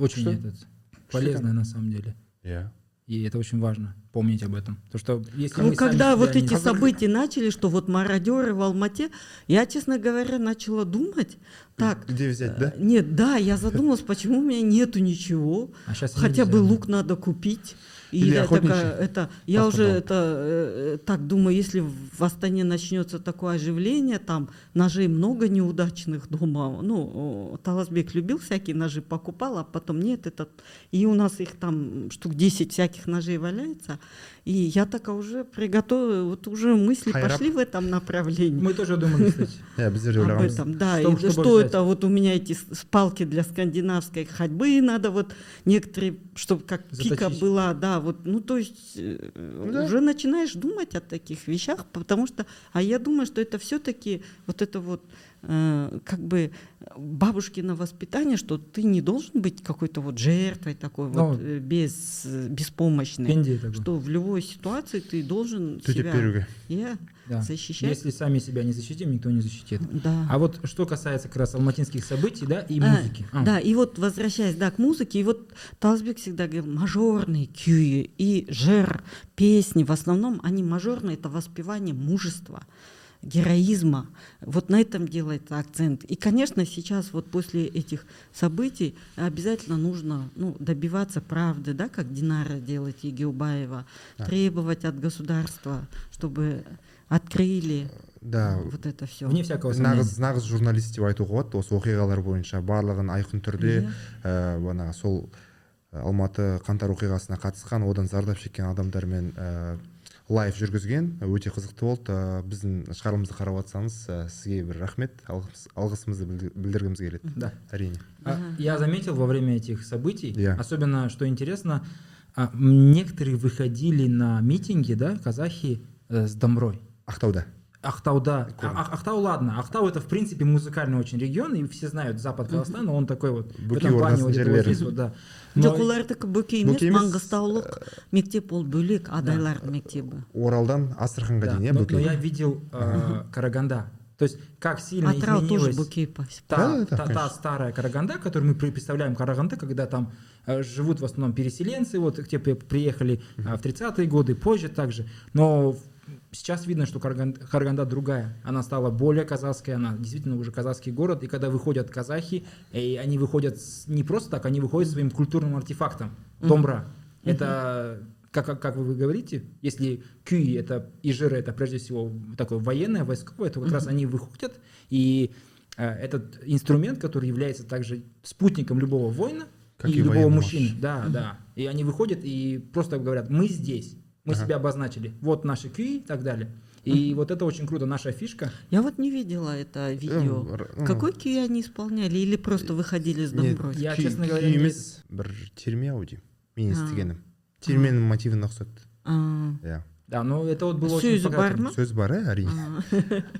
очень этот полезно на самом деле. Иә И это очень важно помнить об этом. То, что если ну, когда вот не... эти события начали, что вот мародеры в Алмате, я, честно говоря, начала думать, так. Где взять, да? Нет, да, я задумалась, почему у меня нету ничего. А сейчас Хотя нельзя. бы лук надо купить. И Или я такая, это, я уже это э, так думаю, если в Астане начнется такое оживление, там ножей много неудачных дома. Ну, Таласбек любил всякие ножи, покупал, а потом нет, этот. И у нас их там штук 10 всяких ножей валяется. И я такая уже приготовила, вот уже мысли Хайрап. пошли в этом направлении. Мы тоже думали, кстати. Об этом, да. Что- и что это вот у меня эти палки для скандинавской ходьбы надо вот некоторые, чтобы как пика была, да, вот, ну то есть э, уже начинаешь думать о таких вещах, потому что, а я думаю, что это все-таки вот это вот э, как бы бабушкино воспитание, что ты не должен быть какой-то вот жертвой такой Ну, вот э, без э, беспомощной, что в любой ситуации ты должен төтеп себя yeah, Да. защищать. Если сами себя не защитим, никто не защитит. Да. А вот что касается как раз алматинских событий, да, и А, музыки. А, Да, и вот возвращаясь, да, к музыке, и вот Талсбек всегда говорил, мажорные кюи и жир, песни, в основном они мажорные, это воспевание мужества, героизма. Вот на этом делается акцент. И, конечно, сейчас вот после этих событий обязательно нужно ну, добиваться правды, да, как Динара делает Егеубаева, Да. требовать от государства, чтобы открыли да вот это все. Вне всякого сомнения. нағыз нағыз журналист деп айтуға болады осы оқиғалар бойынша барлығын айқын түрде ә, бағанағы сол ә, алматы қаңтар оқиғасына қатысқан одан зардап шеккен адамдармен ә, live жүргізген. Өте қызықты болды. Ә, біздің шығарылымызды қарап жатсаңыз ә, сізге бір рахмет. Алғыс, алғысымызды білдір- білдіргіміз келеді Да. әрине. А, Я заметил во время этих событий, особенно, что интересно, некоторые выходили на митинги, да, казахи э, с домброй. ақтауда. Ахтауда. А- Ах- Ахтау, ладно. Ахтау это, в принципе, музыкальный очень регион, и все знают запад Казахстана, он такой вот. В Бөкей этом плане ордасын вот это вот жерлері. здесь вот, да. Но- жоқ олардікі бөкей емес Бөкей емес, маңғыстаулық мектеп ол бөлек адайлардың мектебі оралдан астраханға да, дейін иә но, но бөкей я видел э, Караганда. То есть, как сильно атырау тоже изменилась бөкей по та, Да, да, да, та- та конечно. старая Караганда, которую мы при- представляем Караганда, когда там э, живут в основном переселенцы, вот те при- приехали э, в 30-е годы, позже также. Но в- сейчас видно, что Караганда другая. Она стала более казахской, она действительно уже казахский город. И когда выходят казахи, и они выходят не просто так, они выходят своим культурным артефактом. Домбра. Это как, как, как вы говорите, если кюи это и жиры это прежде всего такое военное, войсковое, то как раз они выходят, и э, этот инструмент, который является также спутником любого воина Как и, и любого мужчины, да, да, и они выходят и просто говорят, мы здесь, мы Ага. себя обозначили, вот наши кюи и так далее. И вот это очень круто, наша фишка. я вот не видела это видео Эм, р- ну, какой күй они исполняли или просто выходили с не, домброй Я, күй- честно говоря, күй не- емес бір терме ау деймін мен А. естігенім терменің мотивіне ұқсады А, иә Да, но это вот было очень сөзі бар показательно. ма сөз бар иә әрине А,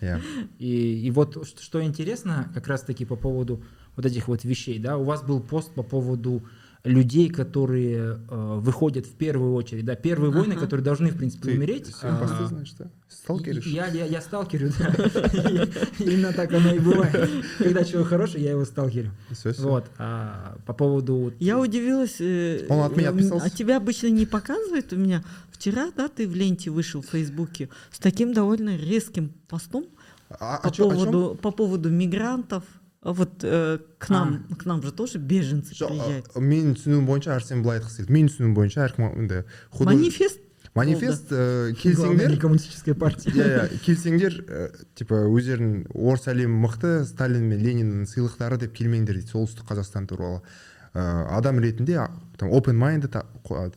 иә И, и вот ш- что интересно, как раз-таки по поводу вот этих вот вещей, да, у вас был пост по поводу людей, которые э, выходят в первую очередь, да, первые войны, Ага. которые должны, в принципе, ты умереть. сен а, посты знаешь да сталкеришь Я, я, я сталкерю, да. Именно так оно и бывает. Когда человек хороший, я его сталкерю. Вот. А по поводу... я удивилась э, Он от меня отписался. а тебя обычно не показывает у меня вчера да ты в ленте вышел в фейсбуке с таким довольно резким постом А- по поводу по поводу мигрантов А вот э, к нам к нам же тоже беженцы приезжают. менің түсінуім бойынша арсен былай айтқысы келді менің түсінуім бойынша әркім енді манифест? Манифест э, Главное, келсеңдер коммунистическая партия. иә иә келсеңдер э, типа өздерінің орыс әлемі мықты сталин мен лениннің сыйлықтары деп келмеңдер дейді солтүстік қазақстан туралы. Э, адам ретінде а, там open minded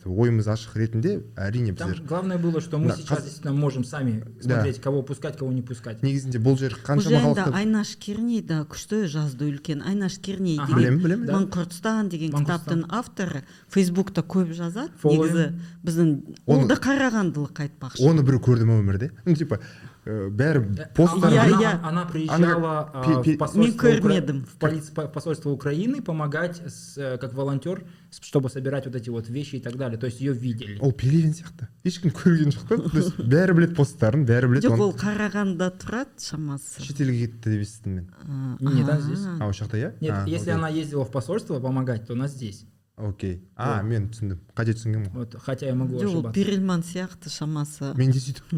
ойымыз ашық ретінде әрине Там біздер главное было, что мы Да, сейчас каз- действительно можем сами Да. смотреть, кого пускать, кого не пускать. негізінде бұл жер бұл қаншама жайында халықты айнаш керней да күшті жазды үлкен. Айнаш керней деген білемін білемін маңқұртстан деген кітаптың авторы. Фейсбукта көп жазады. Негізі біздің ол да қарағандылық айтпақшы. Оны біреу көрді ма өмірде? Ну типа э, бәрі посттар Я- она, я- она приезжала в посольство, Укра- в посольство Украины помогать с, э, как волонтер, чтобы собирать вот эти вот вещи и так далее. То есть ее видели. ол пелевин сияқты ешкім көрген жоқ та То есть бәрі біледі посттарын бәрі біледі жоқ ол қарағандыда тұрады шамасы шетелге кетті деп естідім мен Нет, она а, здесь. а ол жақта иә Нет, если она ездила в посольство помогать, то она здесь. Окей. А мен түсіндім. Қате түсінгенмін ғой. Вот, хотя я могу жоқ ол перельман сияқты шамасы. Мен де сөйтіп.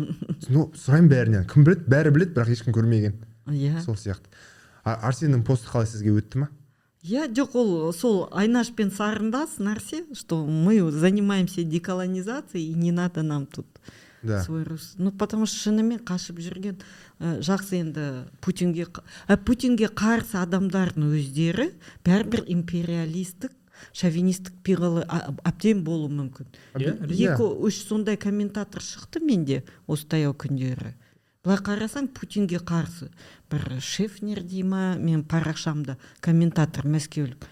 Ну сұраймын бәрінен. Кім біледі? Бәрі біледі бірақ ешкім көрмеген. Иә. Сол сияқты. А- арсеннің посты қалай сізге өтті ма? Иә жоқ ол сол айнашпен сарындас нәрсе что мы занимаемся деколонизацией и не надо нам тут да. свой рус. Ну потому что шынымен қашып жүрген ә, жақсы енді путинге ә, путинге қарсы адамдардың өздері бәрібір империалистік шовинистік пиғылы әбден болуы мүмкін. Екі үш сондай комментатор шықты менде осы таяу күндері былай қарасаң путинге қарсы. Бір шефнер дей ма мен парақшамда комментатор мәскеулік.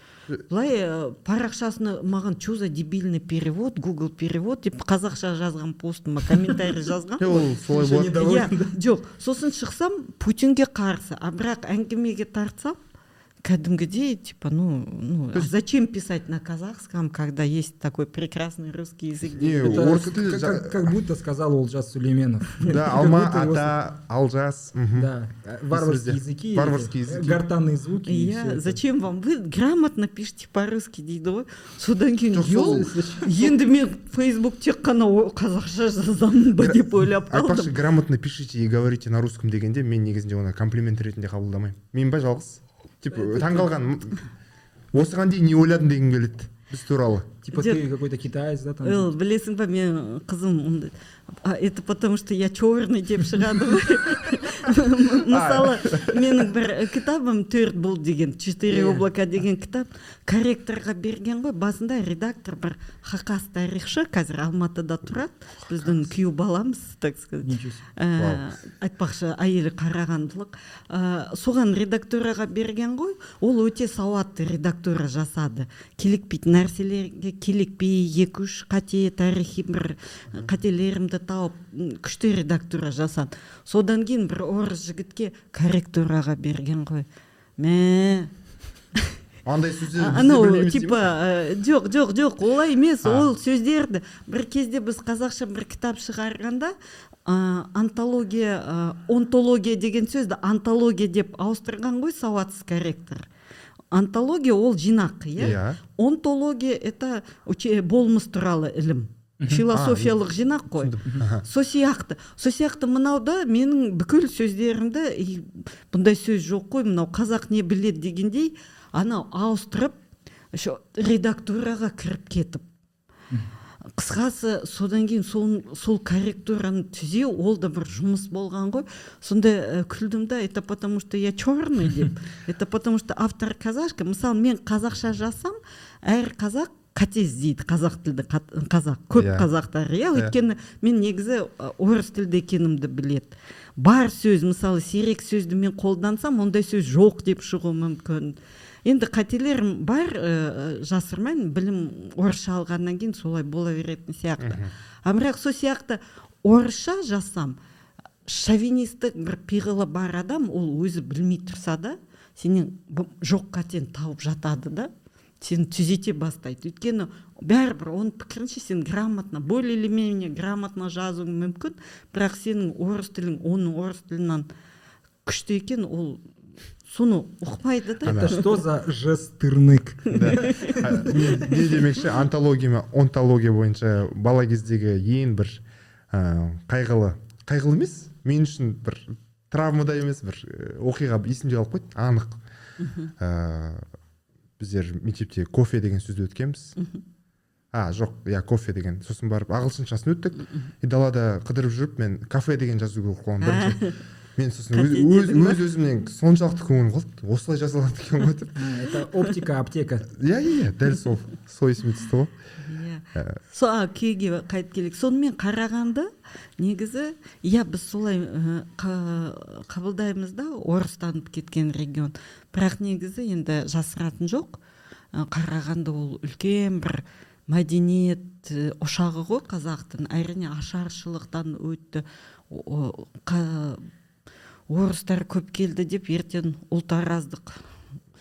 Былай ә, парақшасына маған че за дебильный перевод google перевод? деп қазақша жазған постыма комментарий жазған. Ол солай болады жоқ сосын шықсам путинге қарсы. А бірақ әңгімеге тартсам кәдімгідей типа ну, ну а зачем писать на казахском когда есть такой прекрасный русский язык не Это орыс как, тілі как- жа- как- как будто сказал Олжас Сулейменов. да Как алма будто его- ата алжас мхм. Да, варварские Везде. языки. Варварские эти, языки. Гортанные звуки. и иә всё это. зачем вам вы грамотно пишите по-русски дейді ғой содан кейін Жоқ, сол- ел енді мен фейсбук тек қана о- қазақша жазамын ба деп ойлап айтпақшы қалдым грамотно пишите и говорите на русском дегенде мен негізінде оны комплимент ретінде қабылдамаймын мен ба жалғыз типа таңқалған осыған дейін не ойладың дегім келеді біз туралы Типа ты какой-то китаец, да? Там, Эл, білесің ба мен қызым это потому что я черный деп шығады ғой мысалы менің бір кітабым төрт бұл деген четыре Иә. облака деген кітап корректорға берген ғой. Басында редактор бір хақас тарихшы қазір алматыда тұрады. Біздің күйеу баламыз так сказать. Ә, айтпақшы әйелі қарағандылық. Ә, соған редактураға берген ғой. Ол өте сауатты редактура жасады. Келекпейтін нәрселерге келекпей екі үш қате тарихи бір қателерімді тауып күшті редактура жасады. Содан кейін бір орыс жігітке корректураға берген ғой. Мә. Андай сөздер анау типа ә, жоқ жоқ жоқ олай емес ол сөздерді бір кезде біз қазақша бір кітап шығарғанда ә, антология ә, онтология деген сөзді антология деп ауыстырған ғой сауатсыз корректор. Антология ол жинақ иә? Иә. онтология это болмыс туралы ілім. Философиялық жинақ қой. түсіндім. Аха. со сияқты. Со сияқты мынауда менің бүкіл сөздерімді «И, бұндай сөз жоқ қой мынау қазақ не біледі дегендей анау ауыстырып еще редактураға кіріп кетіп. Қысқасы содан кейін сол, сол корректураны түзеу ол да бір жұмыс болған ғой. Сонда ә, күлдім да это потому что я черный деп. Это потому что автор казашка мысалы мен қазақша жазсам әр қазақ қате іздейді қазақ тілді қазақ көп Иә. қазақтар иә Иә. өйткені мен негізі орыс тілді екенімді біледі. Бар сөз мысалы сирек сөзді мен қолдансам ондай сөз жоқ деп шығуы мүмкін. Енді қателерім бар ә, жасырмаймын білім орысша алғаннан кейін солай бола беретін сияқты. А бірақ сол сияқты орысша жазсам шовинистік бір пиғылы бар адам ол өзі білмей тұрса да сенен жоқ қатені тауып жатады да. Сені түзете бастайды. Өйткені бәрібір оның пікірінше сен грамотно более или менее грамотно жазуың мүмкін бірақ сенің орыс тілің оның орыс тілінен күшті екен ол соны ұқпайды да. Это что за жестырнык? Не демекші антология онтология бойынша бала кездегі ең бір қайғылы қайғылы емес мен үшін бір травма да емес бір ә, оқиға есімде қалып қойды анық. Біздер мектепте кофе деген сөзді өткенбіз. А жоқ иә кофе деген сосын барып ағылшыншасын өттік. И далада қыдырып жүріп мен кафе деген жазуға қойған бірінші. Мен сосын өз, өзімнен соншалықты көңілім қалды. Осылай жазылады екен ғой деп. Это оптика, аптека. иә иә иә дәл сол сол есіме түсті ғой. Ә, со а, күйге қайтып келейік. Сонымен қарағанды негізі иә біз солай ә, қа- қабылдаймыз да орыстанып кеткен регион. Бірақ негізі енді жасыратын жоқ. Қарағанды ол үлкен бір мәдениет ошағы ғой қазақтың. Әрине ашаршылықтан өтті. Орыстар көп келді деп ертең ұлтараздық.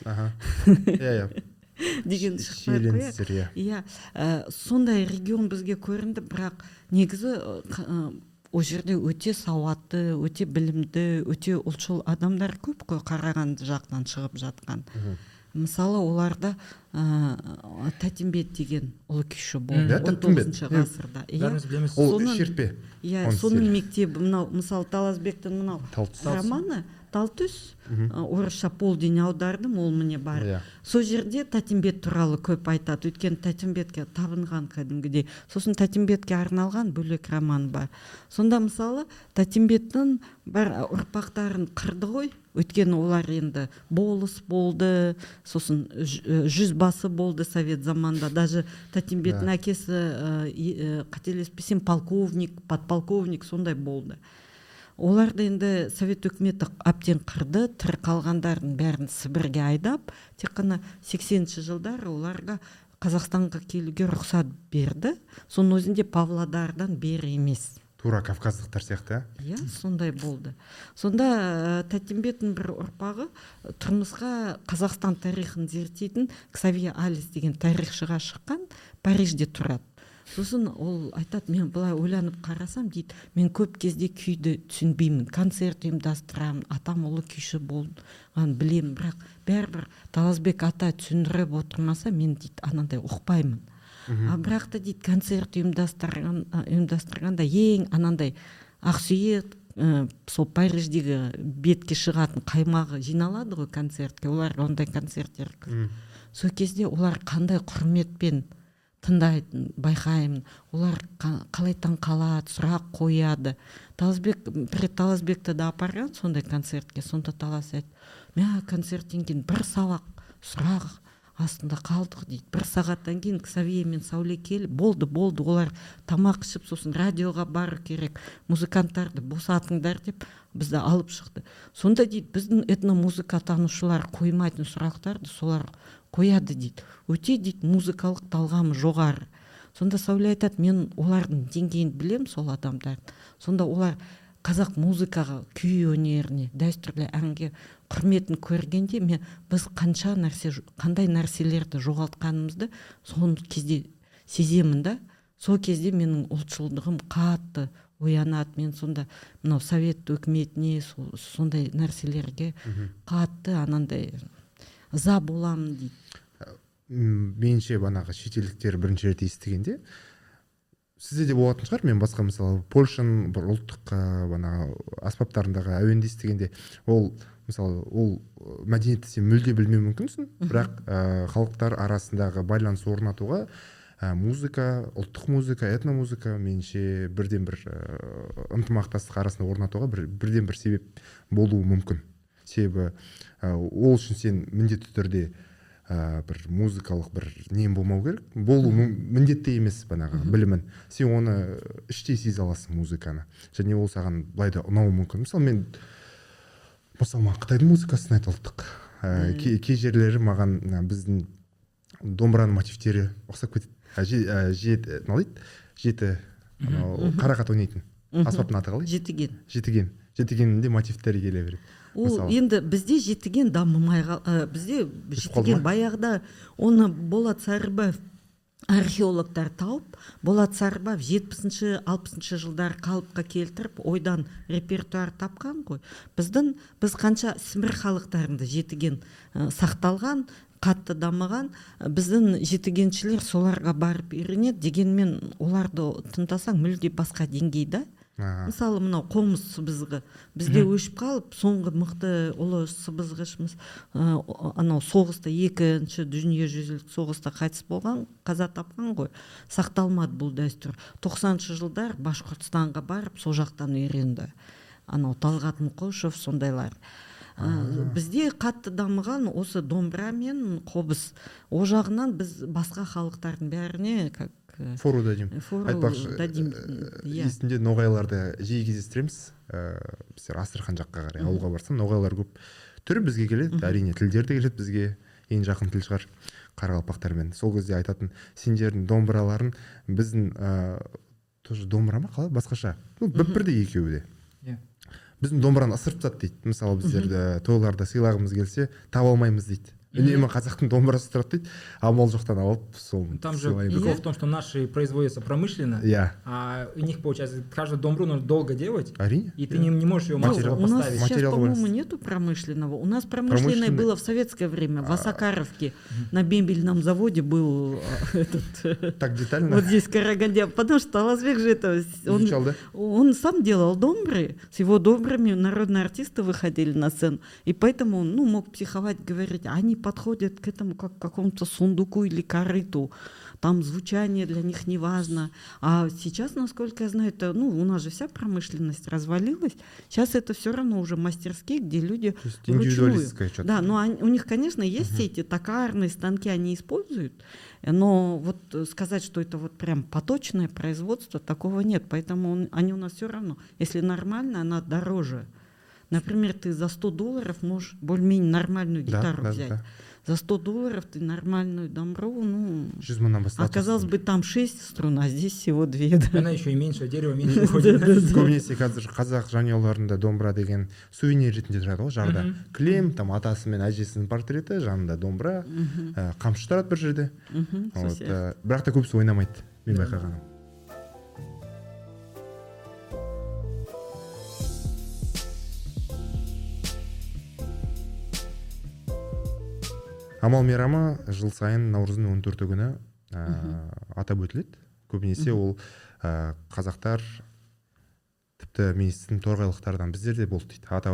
Иә иә. деген иә. шиеленістер иә. Иә ә, сондай регион бізге көрінді бірақ негізі қ- ә, ол жерде өте сауатты өте білімді өте ұлтшыл адамдар көп қой қарағанды жақтан шығып жатқан. Мысалы оларда ә, тәтімбет деген ұлы күйші болды Иә, он тоғызыншы ғасырда. Иә. Бәріміз білеміз. ол Соның- шерпе иә оның соның мектебі мынау мысалы таласбектің мынау романы талтүс ә, орысша полдень аудардым ол міне бар. Иә. сол жерде тәтімбет туралы көп айтады. Өйткені тәтімбетке табынған кәдімгідей. Сосын тәтімбетке арналған бөлек роман бар. Сонда мысалы тәтімбеттің бар ұрпақтарын қырды ғой. Өйткені олар енді болыс болды сосын жүзбасы болды совет заманында даже тәтімбеттің Да. әкесі ә, ә, қателеспесем полковник подполковник сондай болды. Оларды енді совет үкіметі әбден қырды тірі қалғандардың бәрін сібірге айдап тек қана 80-ші жылдары оларға қазақстанға келуге рұқсат берді. Соның өзінде павлодардан бері емес. Тура кавказдықтар сияқты иә сондай болды. Сонда ә, тәтімбеттің бір ұрпағы ә, тұрмысқа қазақстан тарихын зерттейтін ксавье алис деген тарихшыға шыққан парижде тұрады. Сосын ол айтады мен былай ойланып қарасам дейді. Мен көп кезде күйді түсінбеймін концерт ұйымдастырамын атам ұлы күйші болған білемін. Бірақ бәрібір таласбек ата түсіндіріп отырмаса мен дейді анандай ұқпаймын а бірақ та дейді концерт ұйымдастырған ұйымдастырғанда ең анандай ақсүйек ә, сол париждегі бетке шығатын қаймағы жиналады ғой концертке олар ондай концерттер. Сол кезде олар қандай құрметпен тыңдайтын байқаймын. Олар қалай таң қалады сұрақ қояды. Таласбек бір таласбекті да апарған сондай концертке сонда талас айтты мә концерттен кейін бір сабақ сұрақ астында қалдық дейді. Бір сағаттан кейін ксавье мен сәуле келіп болды болды олар тамақ ішіп сосын радиоға бару керек музыканттарды босатыңдар деп бізді алып шықты. Сонда дейді біздің этномузыка танушылар қоймайтын сұрақтарды солар қояды дейді. Өте дейді музыкалық талғамы жоғары сонда сәуле айтады мен олардың деңгейін білем сол адамдардың сонда олар қазақ музыкаға күй өнеріне дәстүрлі әнге құрметін көргенде мен біз қанша нәрсе қандай нәрселерді жоғалтқанымызды сол кезде сеземін да сол кезде менің ұлтшылдығым қатты оянады. Мен сонда мынау совет өкіметіне сондай нәрселерге қатты анандай ыза боламын дейді. Меніңше бағанағы шетелдіктер бірінші рет естігенде сізде де болатын шығар. Мен басқа мысалы польшаның бір ұлттық бағанағы аспаптарындағы әуенді естігенде ол мысалы ол мәдениетті сен мүлде білмеу мүмкінсің. Бірақ халықтар арасындағы байланыс орнатуға ә, музыка ұлттық музыка этномузыка меніңше бірден бір ә, ынтымақтастық арасында орнатуға бір, бірден бір себеп болуы мүмкін. Себебі ә, ол үшін сен міндетті түрде ә, бір музыкалық бір нең болмау керек. Болу міндетті емес бағанағы білімін. Сен оны іштей сезе аласың музыканы. Және ол саған былай да ұнауы мүмкін. Мысалы мен мысалы маған қытайдың музыкасын ұнайды ұлттық ә, кей, кей жерлері маған біздің домбыраның мотивтері ұқсап кетеді. Жеті қалай жеті анау қарақат ойнайтын. Аспаптың аты қалай? Жетіген. Жетіген. Жетігенінде мотивтері келе береді. Ол енді бізде жетіген дамымай ә, бізде жетіген баяғыда оны болат сарыбаев археологтар тауып болат сарыбаев жетпісінші алпысыншы жылдары қалыпқа келтіріп ойдан репертуар тапқан ғой. Біздің біз қанша сібір халықтарында жетіген ә, сақталған қатты дамыған біздің жетігеншілер соларға барып үйренеді дегенмен оларды тыңдасаң мүлде басқа деңгей да. Мысалы мынау қомыс сыбызғы. Бізде өшіп қалып соңғы мықты ұлы сыбызғышымыз ә, анау соғыста екінші дүниежүзілік соғыста қайтыс болған қаза тапқан ғой. Сақталмады бұл дәстүр. Тоқсаныншы жылдар башқұртстанға барып сол жақтан үйренді. Анау талғат мұқышев сондайлар. Ә, бізде қатты дамыған осы домбыра мен қобыз. Ол жағынан біз басқа халықтардың бәріне как фору дадим. айтпақшы иә есімде ноғайларды жиі кездестіреміз. Ііі біздер астрахан жаққа қарай ауылға барсам ноғайлар көп түрі бізге келеді. Әрине тілдері де келеді бізге. Ең жақын тіл шығар қарақалпақтармен. Сол кезде айтатын сендердің домбыраларың біздің ыыы тоже домбыра ма қалай? Басқаша. Ну бір бірдей екеуі де. Иә. Біздің домбыраны ысырып тастады дейді. Мысалы біздерді тойларда сыйлағымыз келсе таба алмаймыз дейді. Үнемі қазақтың домбырасы тұрады дейді амал жоқтан алып сол Там же прикол в том, что наши производятся промышленно, иә а у них получается каждую домбру нужно долго делать, әрине и ты не, не можешь ее массово у нас поставить. сейчас, Материал по-моему, нету промышленного. У нас промышленное было в советское время. В Осакаровке на бембельном заводе был э, этот... так детально Вот здесь в Караганде. Потому что Таласбек же это... Он, он сам делал домбры. С его домбрами народные артисты выходили на сцену. И поэтому он ну, мог психовать, говорить, они подходят к этому как к какому-то сундуку или корыту. Там звучание для них не важно. А сейчас, насколько я знаю, это, ну, у нас же вся промышленность развалилась. Сейчас это все равно уже мастерские, где люди вручную. Да, но они- у них, конечно, есть все эти токарные станки, они используют, но вот сказать, что это вот прям поточное производство, такого нет. Поэтому он- они у нас все равно, если нормально, она дороже. Например, ты за 100 долларов можешь более-менее нормальную гитару да взять. да. За 100 долларов ты нормальную домбру, ну... жүз мыңнан басталады А казалось бы, там 6 струн, а здесь всего 2, да. Она еще и меньше, дерево меньше выходит. көбінесе қазір қазақ жанұяларында домбыра деген сувенир ретінде тұрады ғой жарда кілем там атасы мен әжесінің портреті жанында домбыра ә, қамшы тұрады бір жерде. Ә, бірақ та көбісі ойнамайды мен байқағаным. Амал мейрамы жыл сайын наурыздың он төрті күні ә, атап өтіледі. Көбінесе ол ә, қазақтар тіпті мен естідім торғайлықтардан біздерде болды дейді. Ата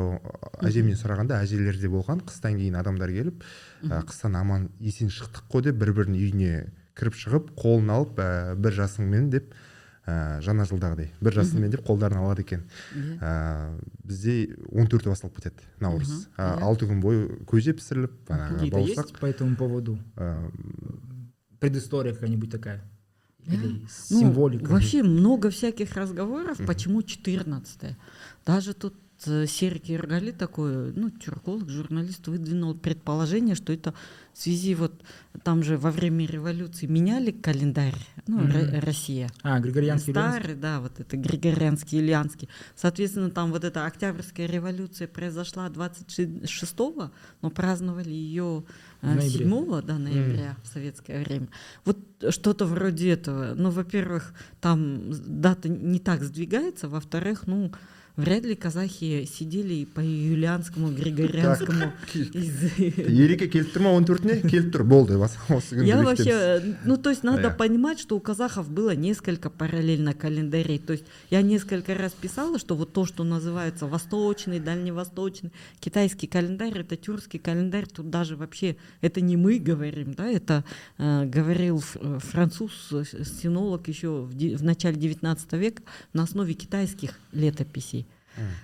әжемнен сұрағанда әжелерде болған қыстан кейін адамдар келіп ә, қыстан аман есен шықтық қой деп бір бірінің үйіне кіріп шығып қолын алып ә, бір жасыңмен деп ә, жаңа жылдағыдай бір жасыңмен деп қолдарын алады екен Иә. ә, бізде он төрті басталып кетеді наурыз ә, иә. алты күн бойы көже пісіріліп Какие-то бауырсақ по этому поводу ә, предыстория какая-нибудь такая? Или Ну, символика? вообще много всяких разговоров, почему 14 Даже тут э, Серик Юргали такой, ну, тюрколог, журналист, выдвинул предположение, что это в связи вот, там же во время революции меняли календарь, ну. Ро- Россия. А, Григорианский? Старый, да, вот это Григорианский, Ильянский. Соответственно, там вот эта Октябрьская революция произошла 26-го, но праздновали ее ноябре. 7 да, ноября в советское время. Вот что-то вроде этого. Ну, во-первых, там дата не так сдвигается, во-вторых, ну, вряд ли казахи сидели и по юлианскому, григорианскому. из- ереке келіп тұр ма он төртіне келіп тұр болды бас- осы күнді Я бекітеміз. вообще, э, ну то есть надо Да. понимать, что у казахов было несколько параллельно календарей. То есть я несколько раз писала, что вот то, что называется восточный, дальневосточный, китайский календарь, это тюркский календарь, тут даже вообще это не мы говорим, да, это э, говорил ф- э, француз, э, синолог еще в, де- в начале 19 века на основе китайских летописей.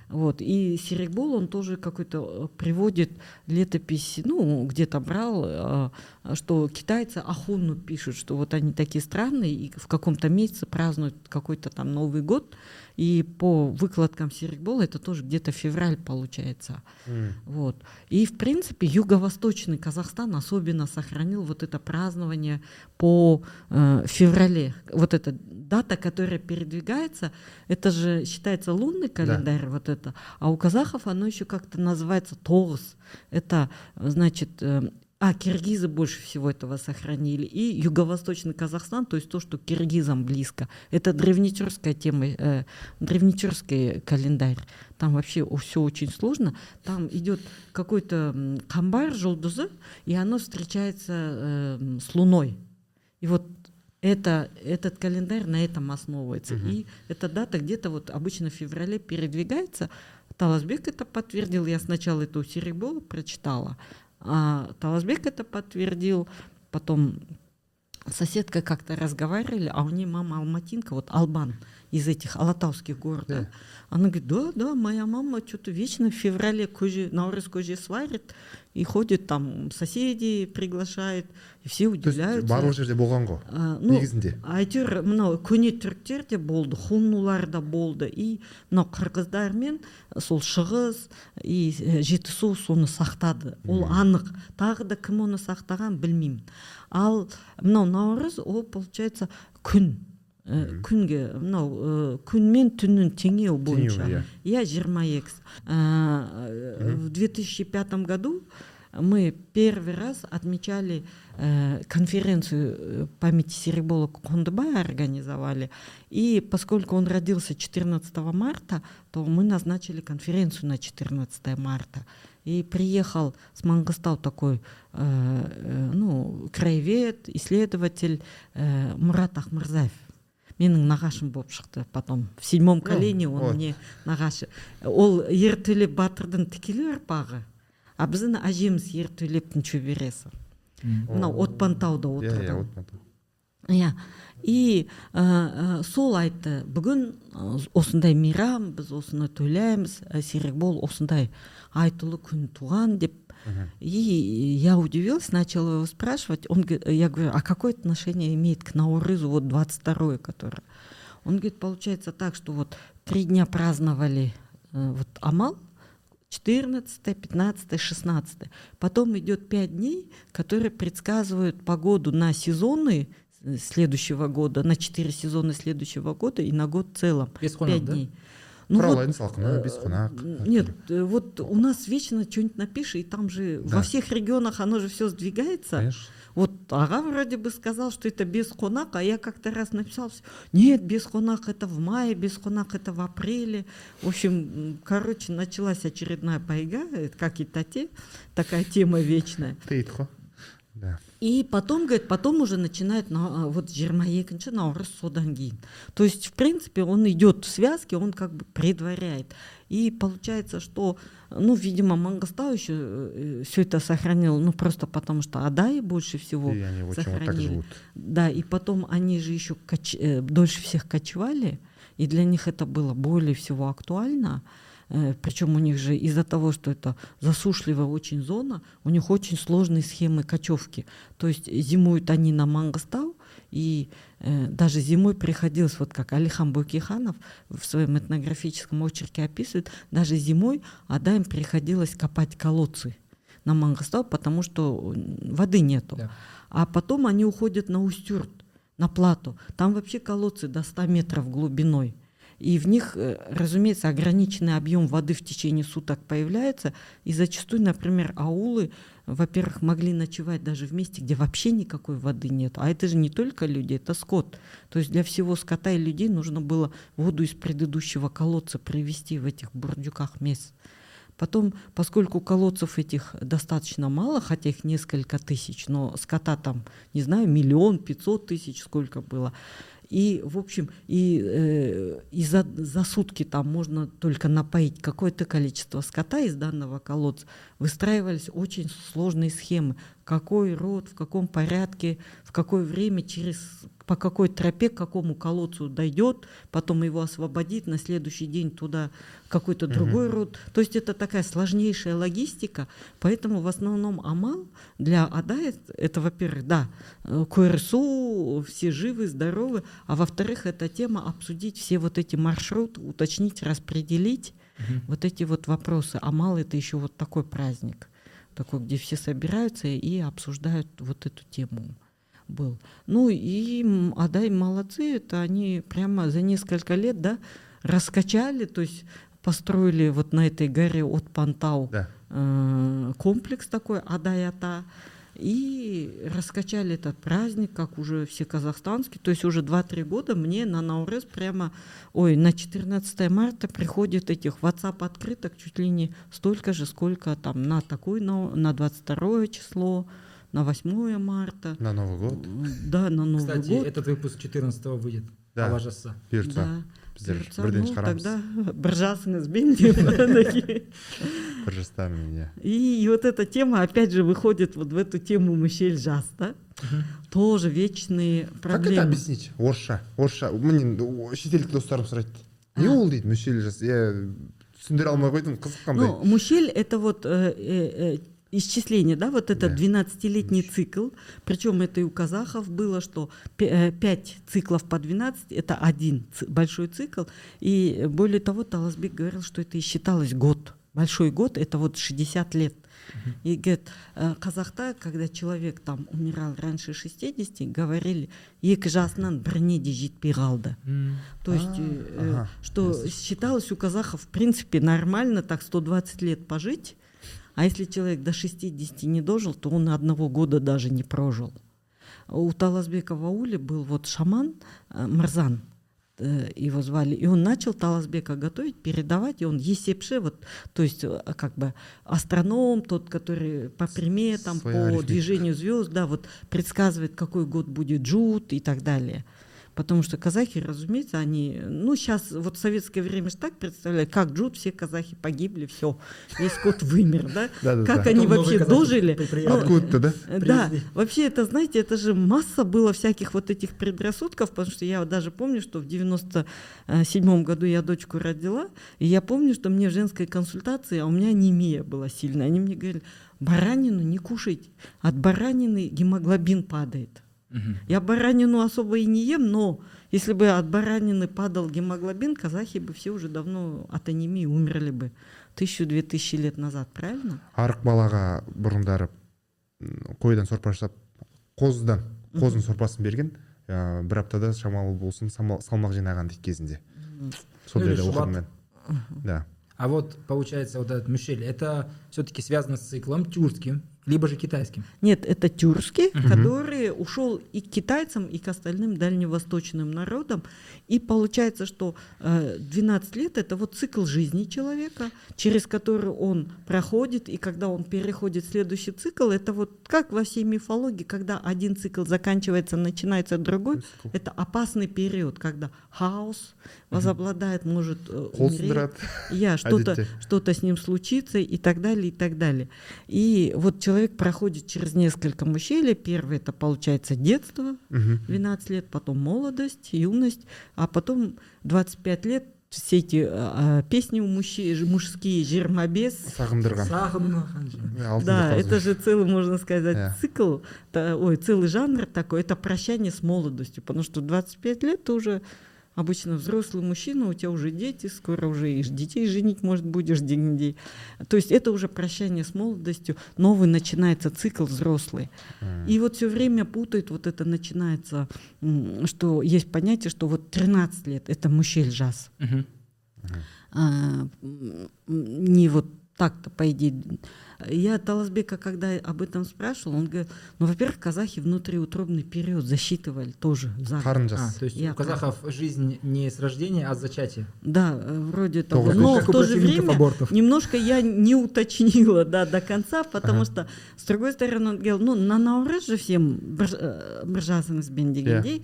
Вот. И Серегбол, он тоже какой-то э, приводит летопись, ну, где-то брал, э, что китайцы Ахунну пишут, что вот они такие странные, и в каком-то месяце празднуют какой-то там Новый год, и по выкладкам Серегбола это тоже где-то февраль получается. М. Вот. И, в принципе, юго-восточный Казахстан особенно сохранил вот это празднование по э, феврале. Вот эта дата, которая передвигается, это же считается лунный календарь, вот это. А у казахов оно еще как-то называется Тогус. Это, э, значит, э, а, киргизы больше всего этого сохранили. И юго-восточный Казахстан, то есть то, что киргизам близко. Это древнетюркская тема, э, древнетюркский календарь. Там вообще все очень сложно. Там идет какой-то камбар, желдузы, и оно встречается э, с луной. И вот это, этот календарь на этом основывается. И эта дата где-то вот обычно в феврале передвигается. Таласбек это подтвердил. Я сначала это у Серебола прочитала. А Таласбек это подтвердил. Потом соседка как-то разговаривали, а у нее мама Алматинка, вот Албан из этих алатауских городов. Да. Она говорит, да, да, моя мама что-то вечно в феврале көже, наурыз көже сварит, и ходит там, соседей приглашает, и все удивляются. барлық жерде болған ғой А, ну, негізінде әйтеуір мынау көне түріктер де болды хуннулар да болды. И мынау қырғыздар мен сол шығыс и э, жетісу соны сақтады. Ол анық. Тағы да кім оны сақтаған білмеймін. Ал мынау наурыз ол получается күн. Э, күнге мынау э, күн мен түннің теңеуі бойынша иә. иә жиырма екісі Э, в 2005 году мы первый раз отмечали э, конференцию э, памяти Серебола Кондыбая организовали. И поскольку он родился 14 марта, то мы назначили конференцию на 14 марта. И приехал с Мангостау такой, э, э, ну, краевед, исследователь э, Мурат Ахмырзаев. Менің нағашым болып шықты потом. В седьмом колене он мне нағашы ол ертөлеп батырдың тікелей ұрпағы а біздің әжеміз ертөлептің шөбересі мынау отпантауда отырды. иә. И ә, ә, сол айтты бүгін ә, осындай мейрам біз осыны тойлаймыз ә, серікбол осындай айтулы күн туған деп и я удивилась начала его спрашивать он я говорю а какое отношение имеет к наурызу вот 22 который он говорит получается так что вот три дня праздновали э, вот амал 14, 15, 16. Потом идет 5 дней, которые предсказывают погоду на сезоны следующего года, на 4 сезона следующего года и на год в целом. Хонок, 5 да? дней. Ну вот, без М, Нет, э, вот у нас вечно что-нибудь напиши, и там же Да. во всех регионах оно же все сдвигается. конечно Вот Ага вроде бы сказал, что это без хонак, а я как-то раз написал, нет, без хонак это в мае, без хонак это в апреле. В общем, короче, началась очередная пайга, это как и тате, такая тема вечная. тейт қой да И потом, говорит, потом уже начинает на, а, вот жиырма екінші наурыз содан кейін. То есть, в принципе, он идет в связке, он как бы предваряет. И получается, что, ну, видимо, Мангостау еще э, все это сохранил, ну, просто потому что Адай больше всего и они очень вот так сохранили. живут Да, и потом они же еще коч- э, дольше всех кочевали, и для них это было более всего актуально. причем у них же из-за того, что это засушливая очень зона, у них очень сложные схемы кочевки. То есть зимуют они на Мангостау, и э, даже зимой приходилось, вот как Алихан Букиханов в своем этнографическом очерке описывает, даже зимой Адаем приходилось копать колодцы на Мангостау, потому что воды нету. Да. А потом они уходят на Устюрт, на плату. Там вообще колодцы до 100 метров глубиной. И в них, э, разумеется, ограниченный объем воды в течение суток появляется. И зачастую, например, аулы, во-первых, могли ночевать даже в месте, где вообще никакой воды нет. А это же не только люди, это скот. То есть для всего скота и людей нужно было воду из предыдущего колодца привезти в этих бурдюках мест. Потом, поскольку колодцев этих достаточно мало, хотя их несколько тысяч, но скота там, не знаю, миллион, пятьсот тысяч сколько было, и, в общем, и, э, и за, за сутки там можно только напоить какое-то количество скота из данного колодца. Выстраивались очень сложные схемы. Какой род, в каком порядке, в какое время, через по какой тропе к какому колодцу дойдет, потом его освободить, на следующий день туда какой-то другой род. То есть это такая сложнейшая логистика, поэтому в основном Амал для Ада это, во-первых, да, э, КРСУ, все живы, здоровы, а во-вторых, это тема обсудить все вот эти маршруты, уточнить, распределить Мгм. вот эти вот вопросы. Амал это еще вот такой праздник, такой, где все собираются и обсуждают вот эту тему. Был. Ну и Адай молодцы, это они прямо за несколько лет, да, раскачали, то есть построили вот на этой горе от Пантау да. э, комплекс такой Адай-Ата, и раскачали этот праздник, как уже все казахстанские. То есть уже 2-3 года мне на Наурез прямо, ой, на 14 марта приходит этих WhatsApp открыток чуть ли не столько же, сколько там на такой, на, на 22 число, на 8 марта. на новый год Да, на Новый Кстати, год. этот выпуск 14 выйдет. Да. Бұйыртса Да біздер Бұйыртса, бірден ну, шығарамыз тогда бір жасыңызбен деп. бір жастармен иә И вот эта тема опять же выходит вот в эту тему Мишель Жас, да? Тоже вечные как это проблемы. объяснить орысша орысша міне о- шетелдік достарым сұрайды не А. ол дейді мүшел жас иә түсіндіре алмай қойдым қызық қандай Ну, мушель это вот э, э, э, исчисление, да, вот это Да. 12-летний цикл. Причем это и у казахов было, что 5 циклов по 12 это один ц- большой цикл. И более того, Таласбек говорил, что это и считалось год. Большой год это вот 60 лет. И говорит, э, казахта, когда человек там умирал раньше 60, говорили, екі жасынан біріне де жетпей қалды. М. То есть, А, э, э, ага, что ясно. считалось у казахов, в принципе, нормально так 120 лет пожить, а если человек до 60 не дожил, то он одного года даже не прожил. У Таласбека в ауле был вот шаман э, Марзан, э, его звали, и он начал Таласбека готовить, передавать, и он есепше, вот, то есть э, как бы астроном, тот, который по приметам, Своя по арифметика. движению звезд, да, вот предсказывает, какой год будет джут и так далее. Потому что казахи, разумеется, они, ну, сейчас вот в советское время же так представляли, как джут, все казахи погибли, все, весь скот вымер, да? Как они вообще дожили? откуда-то да? Да, вообще это, знаете, это же масса было всяких вот этих предрассудков, потому что я даже помню, что в 97 году я дочку родила, и я помню, что мне в женской консультации, а у меня анемия была сильная, они мне говорили, баранину не кушайте, от баранины гемоглобин падает. Мгм. Я баранину особо и не ем, но если бы от баранины падал гемоглобин, казахи бы все уже давно от анемии умерли бы. Тысячу-две тысячи лет назад, правильно? арық балаға бұрындары қойдан сорпа жасап қозыдан қозының сорпасын берген. Ә, бір аптада шамалы болсын самал- салмақ жинаған дейді кезінде сол Ну, или жерде шұбат. оқыдым мен да. А вот получается вот этот Мишель, это все-таки связано с циклом тюркским. Либо же китайским. Нет, это тюркский, Мгм. который ушел и к китайцам, и к остальным дальневосточным народам. И получается, что э, 12 лет это вот цикл жизни человека, через который он проходит, и когда он переходит в следующий цикл, это вот как во всей мифологии, когда один цикл заканчивается, начинается другой, это опасный период, когда хаос возобладает, может э, умереть. Я что-то что-то с ним случится и так далее, и так далее. И вот человек проходит через несколько мужчин. Первый это получается детство, Мгм. 12 лет, потом молодость, юность, а потом 25 лет все эти а, а, песни у мужчин, мужские, алтын Да, это же целый, можно сказать, цикл, та- ой, целый жанр такой, это прощание с молодостью, потому что 25 лет ты уже обычно взрослый мужчина, у тебя уже дети, скоро уже и детей женить, может, будешь где-нибудь. То есть это уже прощание с молодостью, новый начинается цикл взрослый. М. И вот все время путают, вот это начинается, что есть понятие, что вот 13 лет это мужчель жаз. Мгм. А, м, не вот так-то, по идее. Я Таласбека, когда об этом спрашивал, он говорит, ну, во-первых, казахи внутриутробный период засчитывали тоже за А, то есть Я у казахов жизнь не с рождения, а с зачатия. Да, э, вроде того. Тоже. Но Как в то же время абортов. немножко я не уточнила да, до конца, потому Ага. что, с другой стороны, он говорил, ну, на Наурыз же всем Бржасыныз бен дегендей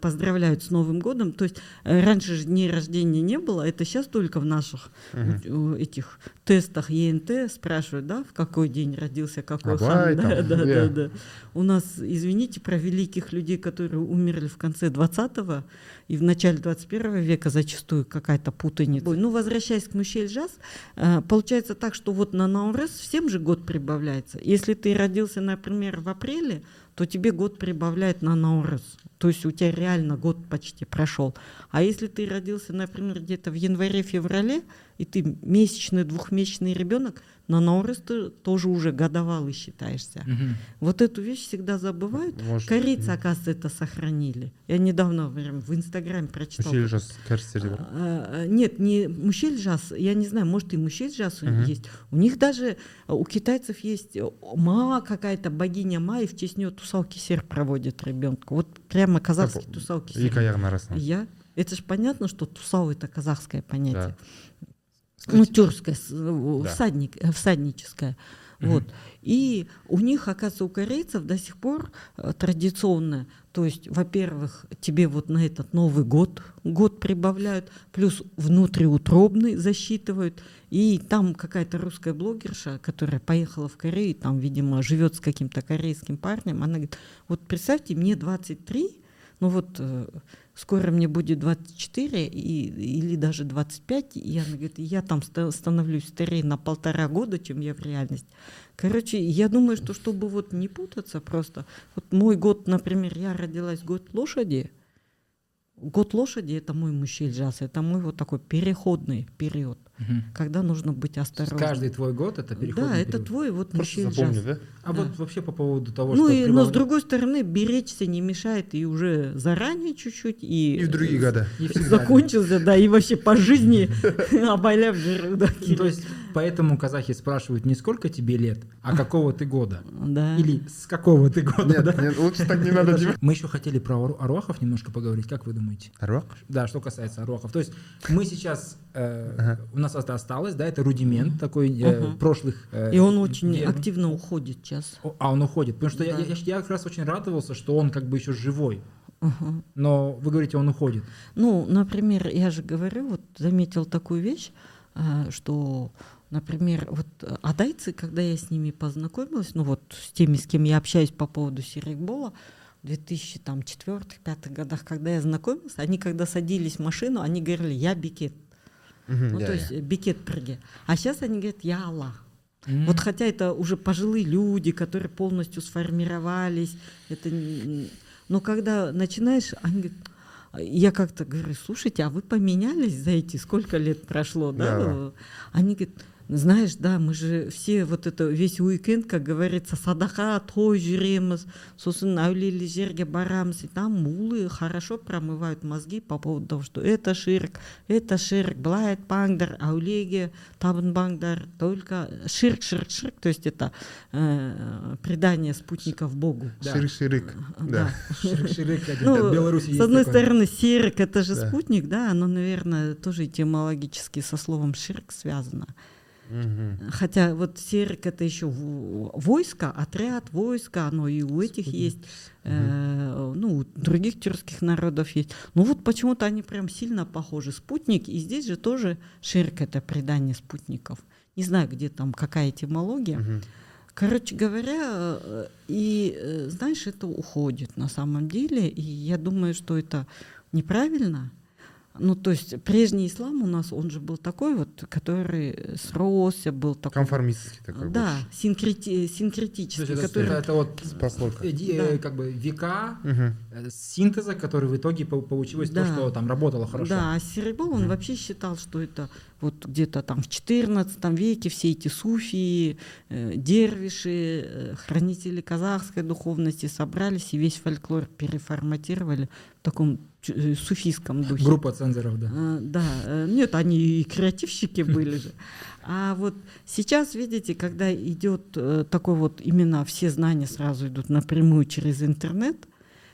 поздравляют с Новым годом. То есть э, раньше же дней рождения не было, это сейчас только в наших э, этих тестах ЕНТ спрашивают, да, в какой день родился какой Абай хан. Да, там, да, да, yeah. да. У нас, извините, про великих людей, которые умерли в конце 20-го и в начале 21 века зачастую какая-то путаница. Ну, возвращаясь к Мушель-Жаз, э, получается так, что вот на Наурыз всем же год прибавляется. Если ты родился, например, в апреле, то тебе год прибавляет на Наурыз. То есть у тебя реально год почти прошел. А если ты родился, например, где-то в январе-феврале, и ты месячный, двухмесячный ребенок, на Наурыз ты тоже уже годовалый считаешься. Мгм. Вот эту вещь всегда забывают. Может, Корейцы, оказывается, это сохранили. Я недавно прям в Инстаграме прочитала. мүшел жас бар А, а, Нет, не мужчель жас, я не знаю, может и мужчель жас у них есть. У них даже, а, у китайцев есть э, Ма какая-то, богиня Ма, и в честь нее тусалки сер проводит ребенка. Вот прямо казахские Так, тусалки сер. аяғының арасына Я? Это же понятно, что тусал это казахское понятие. Да. Ну, э, Да. всадник, э, всадническое. Мгм. Вот. И у них, оказывается, у корейцев до сих пор э, традиционное. То есть, во-первых, тебе вот на этот Новый год год прибавляют, плюс внутриутробный засчитывают. И там какая-то русская блогерша, которая поехала в Корею, там, видимо, живет с каким-то корейским парнем, она говорит, вот представьте, мне 23, ну вот э, скоро мне будет 24 и, или даже 25, и она говорит, я там ста- становлюсь старее на полтора года, чем я в реальности. Короче, я думаю, что чтобы вот не путаться просто, вот мой год, например, я родилась год лошади, год лошади это мой мужчина, это мой вот такой переходный период, Мгм. когда нужно быть осторожным. Каждый твой год это переходный Да, это период. твой вот мужчина. запомни да А да. вот вообще по поводу того, Ну что и, но с другой стороны, беречься не мешает и уже заранее чуть-чуть и, и в другие года И всегда. закончился, да, и вообще по жизни обаляв жиру, Ну, То есть поэтому казахи спрашивают не сколько тебе лет, а какого ты года. да. Или с какого ты года, нет да? нет лучше так не надо Мы еще хотели про арвахов немножко поговорить. Как вы думаете? аруақ Да, что касается арвахов. То есть мы сейчас, э, Ага. у нас это осталось, да, это рудимент такой э, прошлых... э, И он очень активно уходит сейчас. А он уходит. Потому что я, Да. я, я как раз очень радовался, что он как бы еще живой. Ага. Но вы говорите, он уходит. Ну, например, я же говорю, вот заметил такую вещь, а, что, например, вот а, адайцы, когда я с ними познакомилась, ну вот с теми, с кем я общаюсь по поводу Серикбола, в 2004-2005 годах, когда я знакомилась, они когда садились в машину, они говорили, я бикет. Мгм, Ну, иә, то есть э, бикет прыги. А сейчас они говорят, я Аллах. М. Вот хотя это уже пожилые люди, которые полностью сформировались, это, но когда начинаешь, они говорят, я как-то говорю, слушайте, а вы поменялись за эти сколько лет прошло, да? Да. Они говорят, знаешь, да, мы же все вот это весь уикенд, как говорится, садака, той жүреміз, сосын әулиелі жерге барамыз, и там мулы хорошо промывают мозги по поводу того, что это ширк, это ширк, былай айтпаңдар, әулиеге табынбаңдар, только ширк, ширк, ширк, то есть это э, предание спутников Богу. Да. ширик-ширик да Ширик-ширик, один, Ну, как в Беларуси с одной стороны, серик это же спутник, да, оно, наверное, тоже этимологически со словом ширк связано. Мгм. Хотя вот серик это еще войско, отряд, войско, оно и у этих есть, э, ну, у других тюркских народов есть. Ну вот почему-то они прям сильно похожи. Спутник, и здесь же тоже ширк это предание спутников. Не знаю, где там какая этимология. Мгм. Короче говоря, э, и э, знаешь, это уходит на самом деле, и я думаю, что это неправильно. Ну, то есть прежний ислам у нас, он же был такой вот, который сросся, был такой. конформистский такой Да, больше. синкрети- То синкретический, есть это, который... это- это вот прослойка э, э, Да. как бы века э, синтеза, который в итоге по- получилось Да. то, что там работало хорошо. Да, а Серебол, он вообще считал, что это вот где-то там в XIV веке все эти суфии, э, дервиши, э, хранители казахской духовности собрались и весь фольклор переформатировали в таком суфийском духе. Группа цензоров, да. Э, Да, э, нет, они и креативщики были же. А вот сейчас, видите, когда идет э, такой вот, именно все знания сразу идут напрямую через интернет,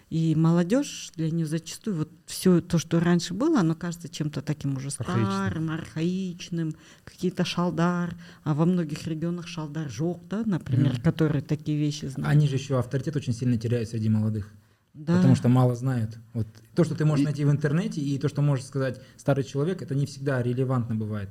и молодежь для нее зачастую вот все то, что раньше было, оно кажется чем-то таким уже старым, архаичным, какие-то шалдар, а во многих регионах шалдар жок, да, например, Мгм. которые такие вещи знают. Они же еще авторитет очень сильно теряют среди молодых. Да. Потому что мало знают. Вот то, что ты можешь И- найти в интернете, и то, что может сказать старый человек, это не всегда релевантно бывает.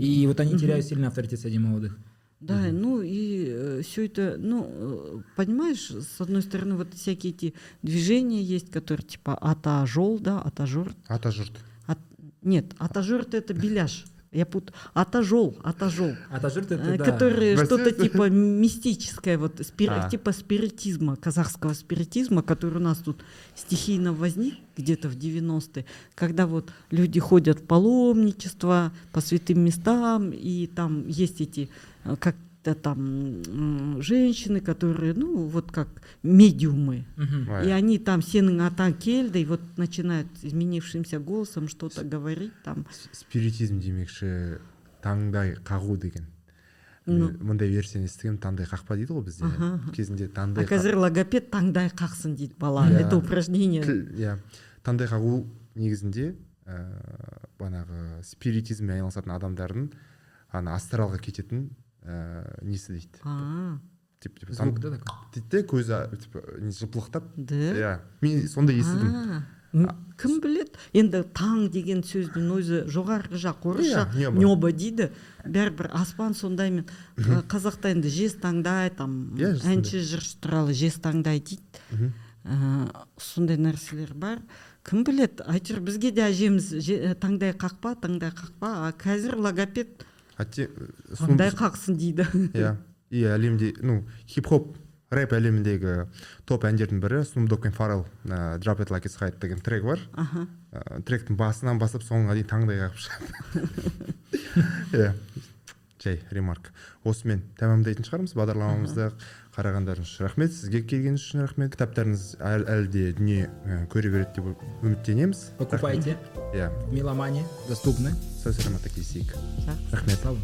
И вот они Мгм. теряют сильный авторитет среди молодых. Да, ну и все это, ну, э, понимаешь, с одной стороны, вот всякие эти движения есть, которые типа атажол, да, атажор. атажұрт От- нет, атажор это беляш. Я путаю. Атажол, атажол. А тажирт э, это да. Которые Бәсе- что-то типа мистическое, вот спир- А. типа спиритизма, казахского спиритизма, который у нас тут стихийно возник где-то в 90-е, когда вот люди ходят в паломничество по святым местам, и там есть эти э, там женщины, которые, ну, вот как медиумы. И они там сенің атаң келді, и вот начинают изменившимся голосом что-то говорить там. спиритизм демекші таңдай қағу деген Ну. Мындай версияны естігемін таңдай қақпа дейді ғой бізде кезінде А таңдай қа- қазір логопед таңдай қақсын дейді бала. Иә. Это упражнение. иә таңдай қағу негізінде ә, бағанағы спиритизммен айналысатын адамдардың ана астралға кететін ә, несі дейді типа типа дейді де көзі типа жыпылықтап иә мен сондай естідім кім біледі енді таң деген сөздің өзі жоғарғы жақ орысша Иә, небо. дейді. Бәрібір аспан сондаймен. Қа- қазақта енді жез таңдай там Иә, әнші жыршы туралы жез таңдай дейді. Сондай нәрселер бар. Кім біледі әйтеуір бізге де әжеміз же- таңдай қақпа таңдай қақпа. А қазір логопед таңдай қақсын дейді иә и әлемде ну хип хоп рэп әлеміндегі топ әндердің бірі Dogg пен Pharrell ә, Drop It Like It's Hot деген трек бар. Аха ә, тректің басынан бастап соңына дейін таңдай қағып шығады иә жай ремарк. Осымен тәмамдайтын шығармыз бағдарламамызды қарағандарыңыз үшін рахмет. Сізге келгеніңіз үшін рахмет. Кітаптарыңыз әл- әлі де дүние ә, көре береді деп үміттенеміз. Покупайте. иә. В Меломане доступны. сау саламатта жақсы рахмет. Салам.